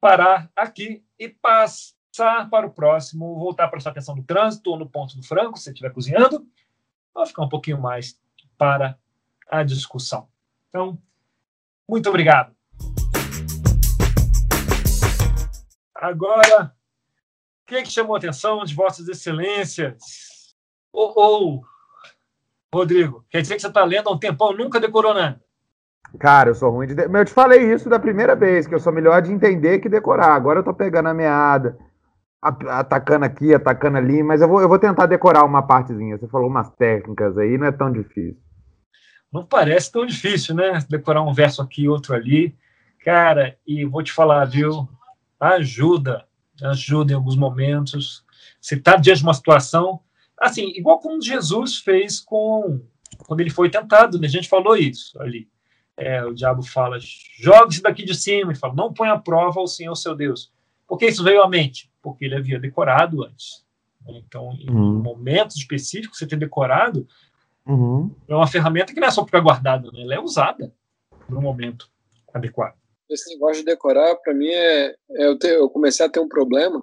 parar aqui e passar para o próximo, voltar a prestar atenção no trânsito ou no ponto do frango, se você estiver cozinhando, ou ficar um pouquinho mais para a discussão. Então, muito obrigado. Agora, que, é que chamou a atenção de Vossas Excelências? Ou, ou, Rodrigo, quer dizer que você está lendo há um tempão, nunca decorou nada? Cara, eu sou ruim de. De... Eu te falei isso da primeira vez, que eu sou melhor de entender que decorar. Agora eu tô pegando a meada, atacando aqui, atacando ali, mas eu vou, eu vou tentar decorar uma partezinha. Você falou umas técnicas aí, não é tão difícil. Não parece tão difícil, né? Decorar um verso aqui, outro ali. Cara, e vou te falar, viu? Ajuda, ajuda em alguns momentos. Você está diante de uma situação, assim, igual como Jesus fez com quando ele foi tentado, né? a gente falou isso ali. É, o diabo fala, jogue-se daqui de cima, e fala, não põe à prova o Senhor seu Deus. Por que isso veio à mente? Porque ele havia decorado antes. Então, em uhum. momentos específicos, você ter decorado uhum. é uma ferramenta que não é só ficar guardada, né? ela é usada no momento adequado. Esse negócio de decorar, para mim, é, é eu, eu comecei a ter um problema,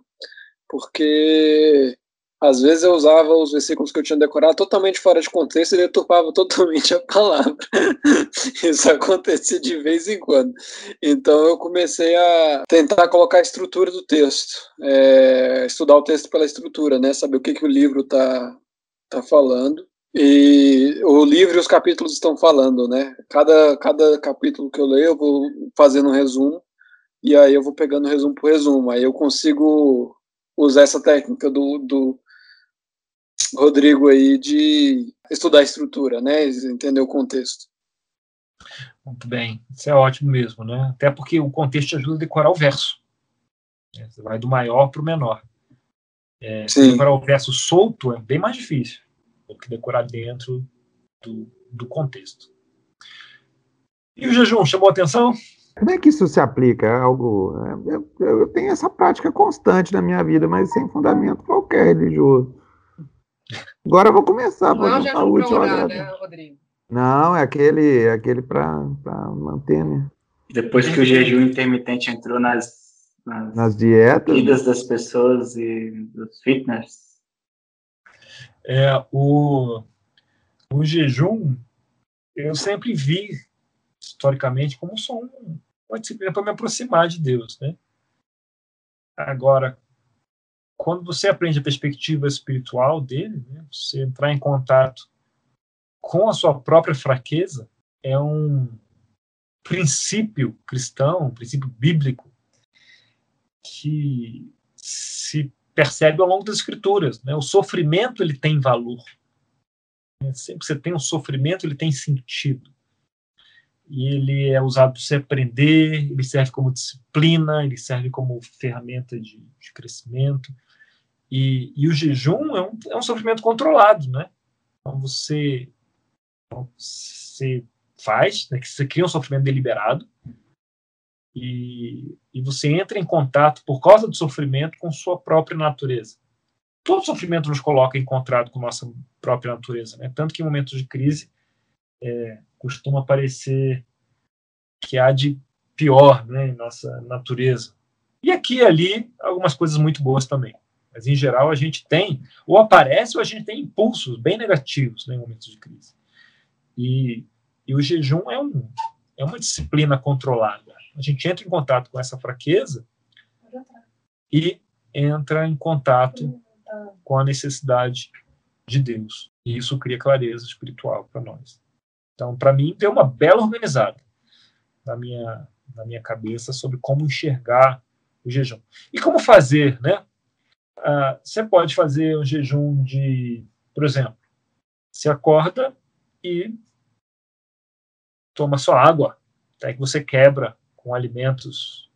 porque às vezes eu usava os versículos que eu tinha decorado totalmente fora de contexto e deturpava totalmente a palavra. Isso acontecia de vez em quando. Então eu comecei a tentar colocar a estrutura do texto, é, estudar o texto pela estrutura, né? Saber o que, que o livro está tá falando. E o livro e os capítulos estão falando, né? Cada, cada capítulo que eu leio, eu vou fazendo um resumo, e aí eu vou pegando resumo por resumo. Aí eu consigo usar essa técnica do, do Rodrigo aí de estudar a estrutura, né? Entender o contexto. Muito bem, isso é ótimo mesmo, né? Até porque o contexto te ajuda a decorar o verso. Você vai do maior para o menor. É, decorar o verso solto é bem mais difícil do que decorar dentro do, do contexto. E o jejum chamou atenção? Como é que isso se aplica? É algo. Eu, eu, tenho essa prática constante na minha vida, mas sem fundamento qualquer religioso. Agora eu vou começar. Não é o jejum para orar, né, Rodrigo? Não, é aquele, é aquele para manter, né? Depois que o jejum intermitente entrou nas, nas, nas dietas vidas das pessoas e dos fitness, é, o, o jejum, eu sempre vi, historicamente, como só um, uma disciplina para me aproximar de Deus. Né? Agora, quando você aprende a perspectiva espiritual dele, né, você entrar em contato com a sua própria fraqueza, é um princípio cristão, um princípio bíblico, que se percebe ao longo das escrituras. Né? O sofrimento ele tem valor. Sempre que você tem um sofrimento, ele tem sentido. E ele é usado para você aprender, ele serve como disciplina, ele serve como ferramenta de, de crescimento. E, e, o jejum é um, é um sofrimento controlado, né? Então você, então você faz, né, você cria um sofrimento deliberado, e, e você entra em contato, por causa do sofrimento, com sua própria natureza. Todo sofrimento nos coloca em contato com nossa própria natureza, né? tanto que em momentos de crise é, costuma parecer que há de pior né, em nossa natureza. E aqui e ali, algumas coisas muito boas também. Mas, em geral, a gente tem, ou aparece, ou a gente tem impulsos bem negativos né, em momentos de crise. E, e o jejum é, um, é uma disciplina controlada. A gente entra em contato com essa fraqueza e entra em contato com a necessidade de Deus. E isso cria clareza espiritual para nós. Então, para mim, deu uma bela organizada na minha, na minha cabeça sobre como enxergar o jejum. E como fazer, né? Ah, você pode fazer um jejum de, por exemplo, você acorda e toma só água, até que você quebra com alimentos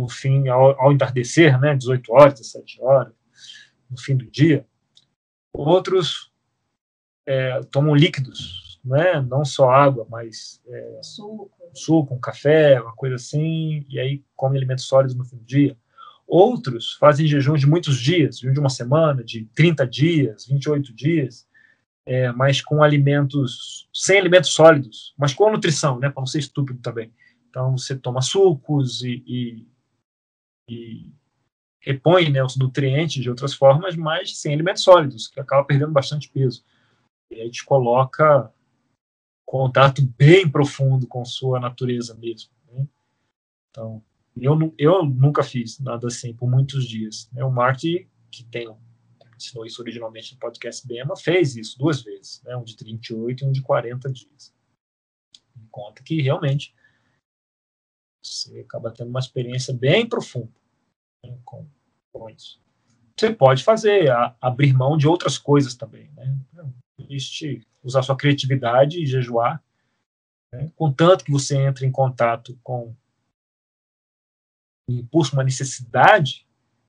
no fim, ao, ao entardecer, né, 18 horas, 17 horas, no fim do dia. Outros é, tomam líquidos, né, não só água, mas é, Suco. suco, um café, uma coisa assim, e aí comem alimentos sólidos no fim do dia. Outros fazem jejum de muitos dias, de uma semana, de 30 dias, 28 dias, é, mas com alimentos, sem alimentos sólidos, mas com nutrição, né, para não ser estúpido também. Então, você toma sucos e, e, e repõe né, os nutrientes de outras formas, mas sem alimentos sólidos, que acaba perdendo bastante peso. E aí te coloca contato bem profundo com sua natureza mesmo. Né? Então, eu, eu nunca fiz nada assim por muitos dias. Né? O Marty, que tem ensinou isso originalmente no podcast Bema, fez isso duas vezes, né? um de 38 e um de 40 dias. Conta que realmente você acaba tendo uma experiência bem profunda né? com, com isso. Você pode fazer, a, abrir mão de outras coisas também. Né? Existe usar sua criatividade e jejuar, né? contanto que você entre em contato com um impulso, uma necessidade,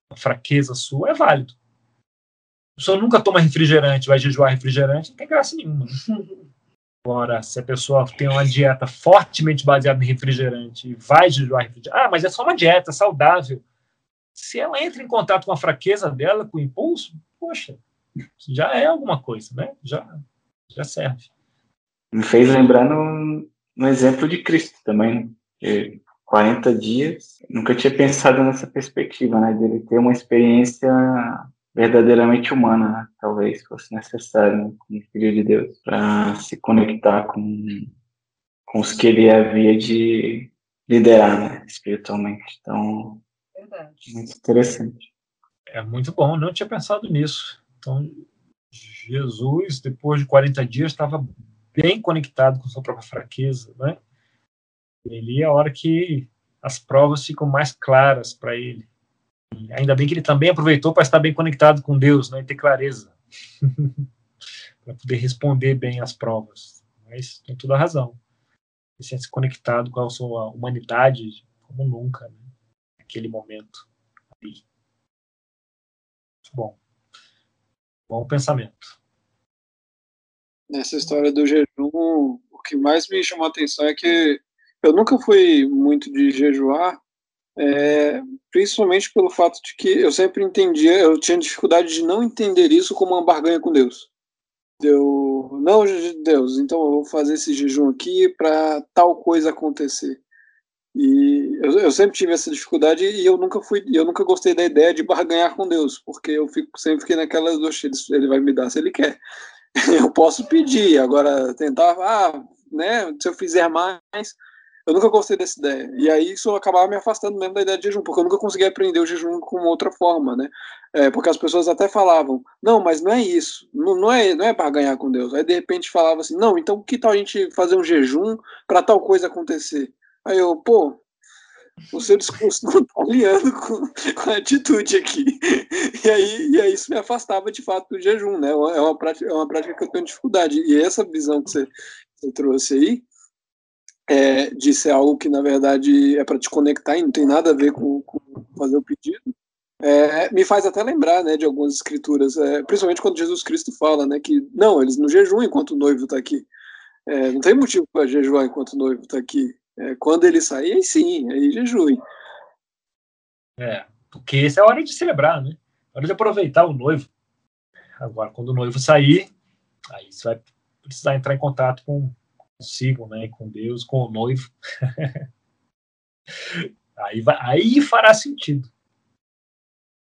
uma fraqueza sua, é válido. A pessoa nunca toma refrigerante, vai jejuar refrigerante, não tem graça nenhuma. Né? Agora, se a pessoa tem uma dieta fortemente baseada em refrigerante e vai jejuar refrigerante, ah, mas é só uma dieta saudável. Se ela entra em contato com a fraqueza dela, com o impulso, poxa, já é alguma coisa, né? Já, já serve. Me fez lembrar no, no exemplo de Cristo também. Que 40 dias, nunca tinha pensado nessa perspectiva, né? Dele ter uma experiência verdadeiramente humana, né? talvez fosse necessário, né? como filho de Deus, para se conectar com, com os que ele havia de liderar, né? espiritualmente. Então, Verdade. muito interessante. É muito bom, não tinha pensado nisso. Então, Jesus, depois de 40 dias, estava bem conectado com sua própria fraqueza, né? Ele é a hora que as provas ficam mais claras para ele. Ainda bem que ele também aproveitou para estar bem conectado com Deus, né? E ter clareza. para poder responder bem às provas. Mas tem toda a razão. Ele se conectado com a sua humanidade como nunca, né? Naquele momento ali. Bom. Bom pensamento. Nessa história do jejum, o que mais me chamou a atenção é que eu nunca fui muito de jejuar, é, principalmente pelo fato de que eu sempre entendia, eu tinha dificuldade de não entender isso como uma barganha com Deus. Eu, não, Deus, então eu vou fazer esse jejum aqui para tal coisa acontecer. E eu, eu, sempre tive essa dificuldade e eu nunca fui, eu nunca gostei da ideia de barganhar com Deus, porque eu fico sempre fiquei naquela ele vai me dar se ele quer. Eu posso pedir, agora tentar, ah, né, se eu fizer mais, eu nunca gostei dessa ideia. E aí isso acabava me afastando mesmo da ideia de jejum, porque eu nunca conseguia aprender o jejum com outra forma, né? É, porque as pessoas até falavam, não, mas não é isso, não, não é não é para ganhar com Deus. Aí de repente falava assim, não, então que tal a gente fazer um jejum para tal coisa acontecer? Aí eu, pô, o seu discurso não está alinhando com, com, a atitude aqui. E aí, e aí isso me afastava de fato do jejum, né? É uma prática, é uma prática que eu tenho dificuldade. E essa visão que você, você trouxe aí, é, algo que na verdade é para te conectar e não tem nada a ver com, com fazer o pedido, é, me faz até lembrar né, de algumas escrituras, é, principalmente quando Jesus Cristo fala né, que não, eles não jejuam enquanto o noivo está aqui. É, não tem motivo para jejuar enquanto o noivo está aqui. É, quando ele sair, aí sim, aí jejue. É, porque essa é a hora de celebrar, né? A hora de aproveitar o noivo. Agora, quando o noivo sair, aí você vai precisar entrar em contato com consigo, né, com Deus, com o noivo. aí, vai, aí fará sentido.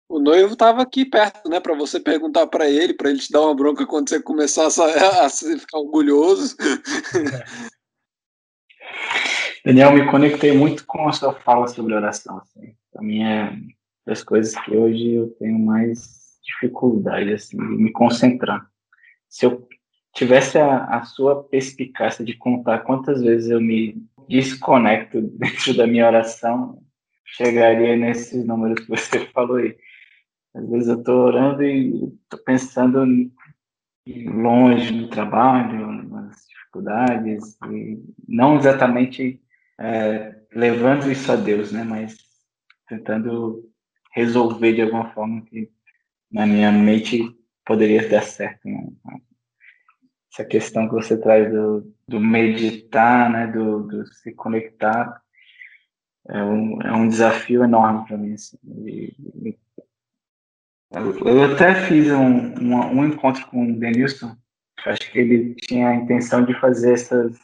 O noivo estava aqui perto, né, para você perguntar para ele, para ele te dar uma bronca quando você começar a, a ficar orgulhoso. Daniel, me conectei muito com a sua fala sobre oração. Assim. Para mim é das coisas que hoje eu tenho mais dificuldade assim, de me concentrar. Se eu tivesse a, a sua perspicácia de contar quantas vezes eu me desconecto dentro da minha oração, chegaria nesses números que você falou aí. Às vezes eu estou orando e estou pensando longe no trabalho, nas dificuldades, e não exatamente é, levando isso a Deus, né? Mas tentando resolver de alguma forma que na minha mente poderia dar certo. Né? Essa questão que você traz do, do meditar, né? Do, do, se conectar, é um, é um desafio enorme para mim. Assim, eu até fiz um, um, um encontro com o Denilson, acho que ele tinha a intenção de fazer essas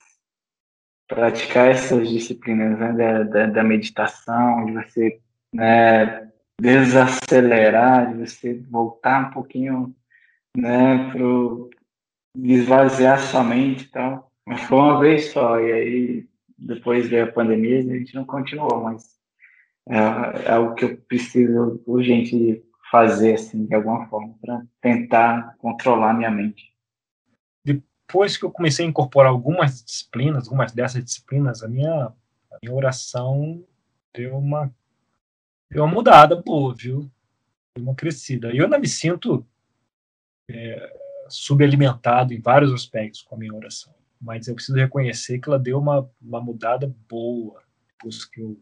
praticar essas disciplinas né, da, da, da, meditação, de você né, desacelerar, de você voltar um pouquinho né, para esvaziar sua mente e tal. Mas foi uma vez só, e aí depois veio a pandemia a gente não continuou, mas é, é algo que eu preciso urgente fazer, assim, de alguma forma, para tentar controlar minha mente depois que eu comecei a incorporar algumas disciplinas, algumas dessas disciplinas, a minha, a minha oração deu uma, deu uma mudada boa, viu? Deu uma crescida. E eu ainda me sinto é, subalimentado em vários aspectos com a minha oração. Mas eu preciso reconhecer que ela deu uma, uma mudada boa depois que eu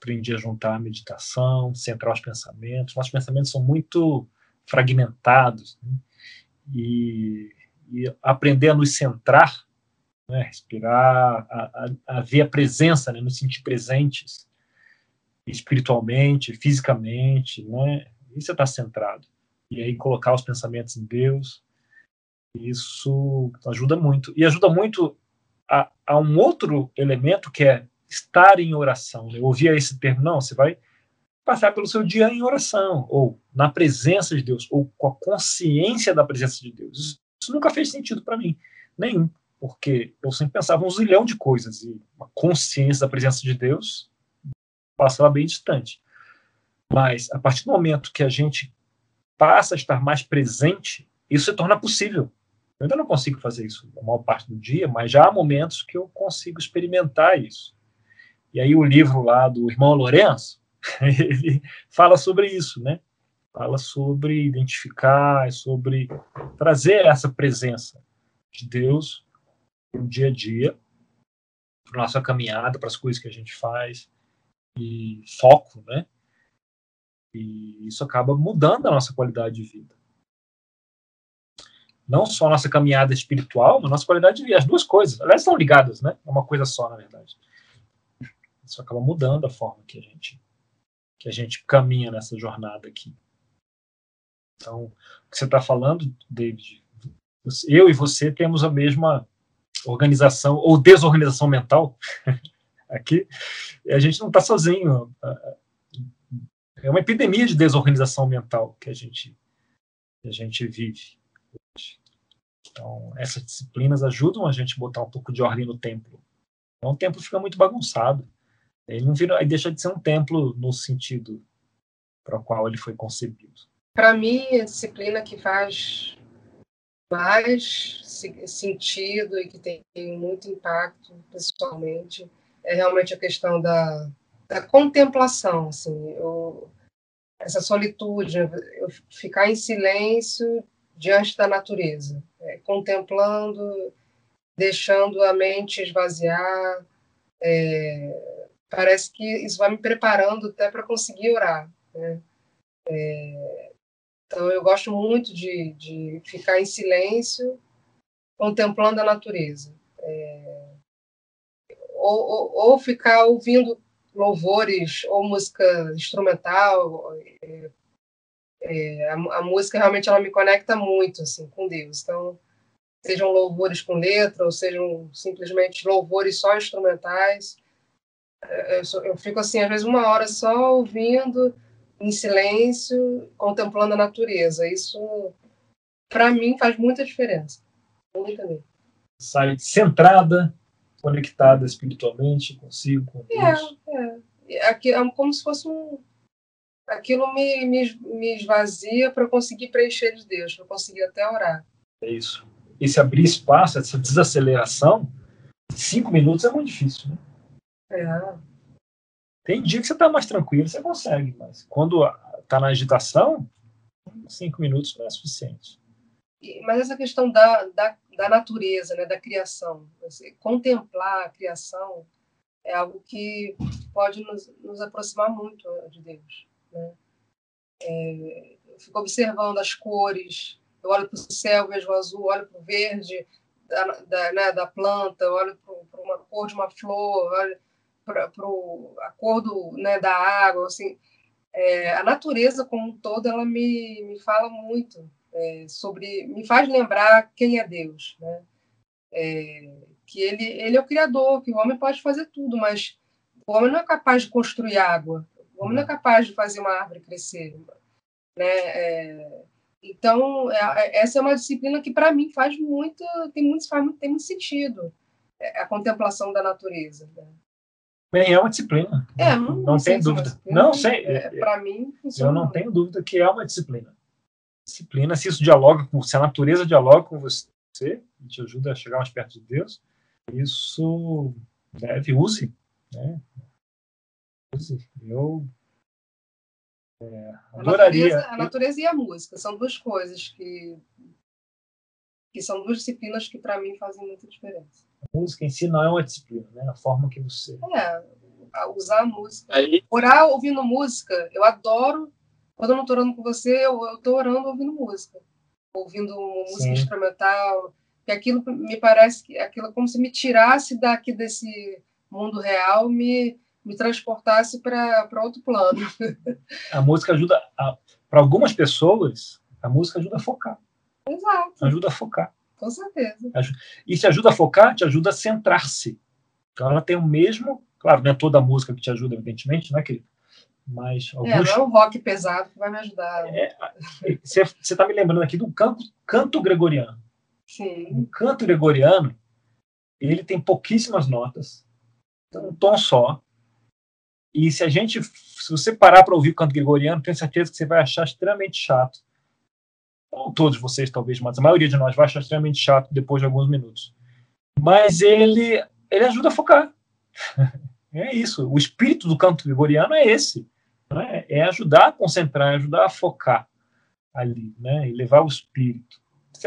aprendi a juntar a meditação, centrar os pensamentos. Nossos pensamentos são muito fragmentados. Né? E e aprender a nos centrar, né, respirar, a, a, a, ver a presença, né, nos sentir presentes espiritualmente, fisicamente, né, isso é estar centrado. E aí colocar os pensamentos em Deus, isso ajuda muito. E ajuda muito a, a um outro elemento que é estar em oração. Eu ouvia esse termo, não, você vai passar pelo seu dia em oração, ou na presença de Deus, ou com a consciência da presença de Deus. Isso nunca fez sentido para mim, nenhum, porque eu sempre pensava um zilhão de coisas e a consciência da presença de Deus passava bem distante. Mas a partir do momento que a gente passa a estar mais presente, isso se torna possível. Eu ainda não consigo fazer isso a maior parte do dia, mas já há momentos que eu consigo experimentar isso. E aí o livro lá do irmão Lourenço, ele fala sobre isso, né? fala sobre identificar, sobre trazer essa presença de Deus para o dia a dia, para nossa caminhada, para as coisas que a gente faz, e foco, né? E isso acaba mudando a nossa qualidade de vida. Não só a nossa caminhada espiritual, mas a nossa qualidade de vida. As duas coisas, aliás, estão ligadas, né? É uma coisa só, na verdade. Isso acaba mudando a forma que a gente que a gente caminha nessa jornada aqui. Então, o que você está falando, David, eu e você temos a mesma organização ou desorganização mental aqui, a gente não está sozinho. É uma epidemia de desorganização mental que a gente, que a gente vive. Então, essas disciplinas ajudam a gente a botar um pouco de ordem no templo. Então, o templo fica muito bagunçado. Ele não vira, aí deixa de ser um templo no sentido para o qual ele foi concebido. Para mim, a disciplina que faz mais sentido e que tem muito impacto pessoalmente é realmente a questão da, da contemplação, assim, eu, essa solitude, eu ficar em silêncio diante da natureza, contemplando, deixando a mente esvaziar. É, parece que isso vai me preparando até para conseguir orar. Né? É, então, eu gosto muito de, de ficar em silêncio, contemplando a natureza. É, ou, ou, ou, ficar ouvindo louvores ou música instrumental. É, é, a, a, música realmente ela me conecta muito assim com Deus. Então, sejam louvores com letra ou sejam simplesmente louvores só instrumentais. É, eu, eu fico assim, às vezes, uma hora só ouvindo em silêncio, contemplando a natureza. Isso, para mim, faz muita diferença. Muita mesmo. Sai centrada, conectada espiritualmente consigo, com Deus. É, é. Aqui, é como se fosse um. Aquilo me, me, me esvazia para conseguir preencher de Deus, para conseguir até orar. É isso. Esse abrir espaço, essa desaceleração, cinco minutos é muito difícil, né? É. Tem dia que você está mais tranquilo, você consegue, mas quando está na agitação, cinco minutos não é suficiente. Mas essa questão da, da, da natureza, né, da criação, contemplar a criação é algo que pode nos, nos aproximar muito de Deus. Né? É, fico observando as cores, eu olho para o céu, vejo o azul, olho para o verde da, da, né, da planta, olho para uma cor de uma flor, olho para a cor do, né, da água. Assim, é, a natureza como um todo, ela me, me fala muito é, sobre, me faz lembrar quem é Deus, né? É, que ele, ele é o criador, que o homem pode fazer tudo, mas o homem não é capaz de construir água, o homem não é capaz de fazer uma árvore crescer, né? É, então, é, é, essa é uma disciplina que, para mim, faz muito, tem muito, faz muito, tem muito sentido, é, a contemplação da natureza. Né? Bem, é uma disciplina. É, não, não, não tem dúvida. Não sei. É, para mim, funciona. Eu não tenho dúvida que é uma disciplina. Disciplina, se isso dialoga com, se a natureza dialoga com você, e te ajuda a chegar mais perto de Deus, isso deve, use. Né? Eu é, adoraria. A natureza, a natureza, e a música são duas coisas que que são duas disciplinas que para mim fazem muita diferença. A música em si não é uma disciplina, né? A forma que você é usar a música. Aí... Orar ouvindo música, eu adoro. Quando eu não estou orando com você, eu estou orando ouvindo música, ouvindo música Sim. instrumental. Que aquilo me parece que aquilo é como se me tirasse daqui desse mundo real, me me transportasse para outro plano. A música ajuda, para algumas pessoas, a música ajuda a focar. Exato. Ajuda a focar. Com certeza. E se ajuda a focar, te ajuda a centrar-se. Então ela tem o mesmo, claro, não é toda a música que te ajuda, evidentemente, né, querido? Mas alguns... É, não é um rock pesado que vai me ajudar. Você é, está me lembrando aqui do canto, canto gregoriano. Sim. O canto gregoriano, ele tem pouquíssimas notas, um tom só, e se a gente, se você parar para ouvir o canto gregoriano, tenho certeza que você vai achar extremamente chato. Ou todos vocês, talvez, mas a maioria de nós vai achar extremamente chato depois de alguns minutos. Mas ele, ele ajuda a focar. é isso. O espírito do canto gregoriano é esse. Né? É ajudar a concentrar, é ajudar a focar ali, né? E levar o espírito.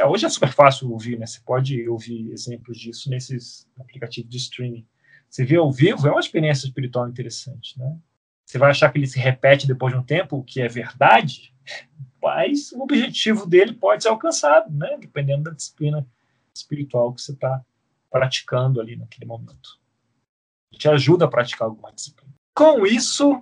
Hoje é super fácil ouvir, né? Você pode ouvir exemplos disso nesses aplicativos de streaming. Você vê ao vivo, é uma experiência espiritual interessante, né? Você vai achar que ele se repete depois de um tempo, o que é verdade, mas o objetivo dele pode ser alcançado, né? Dependendo da disciplina espiritual que você está praticando ali naquele momento. Te ajuda a praticar alguma disciplina. Com isso,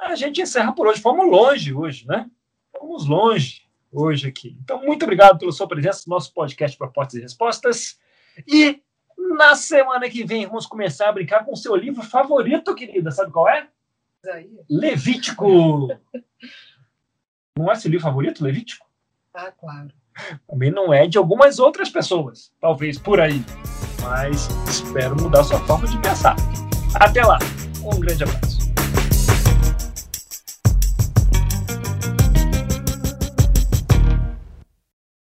a gente encerra por hoje. Fomos longe hoje, né? Fomos longe hoje aqui. Então, muito obrigado pela sua presença no nosso podcast Propostas e Respostas. E na semana que vem, vamos começar a brincar com o seu livro favorito, querida. Sabe qual é? Levítico. Não é seu livro favorito, Levítico? Ah, claro. Também não é de algumas outras pessoas, talvez por aí. Mas espero mudar sua forma de pensar. Até lá. Um grande abraço.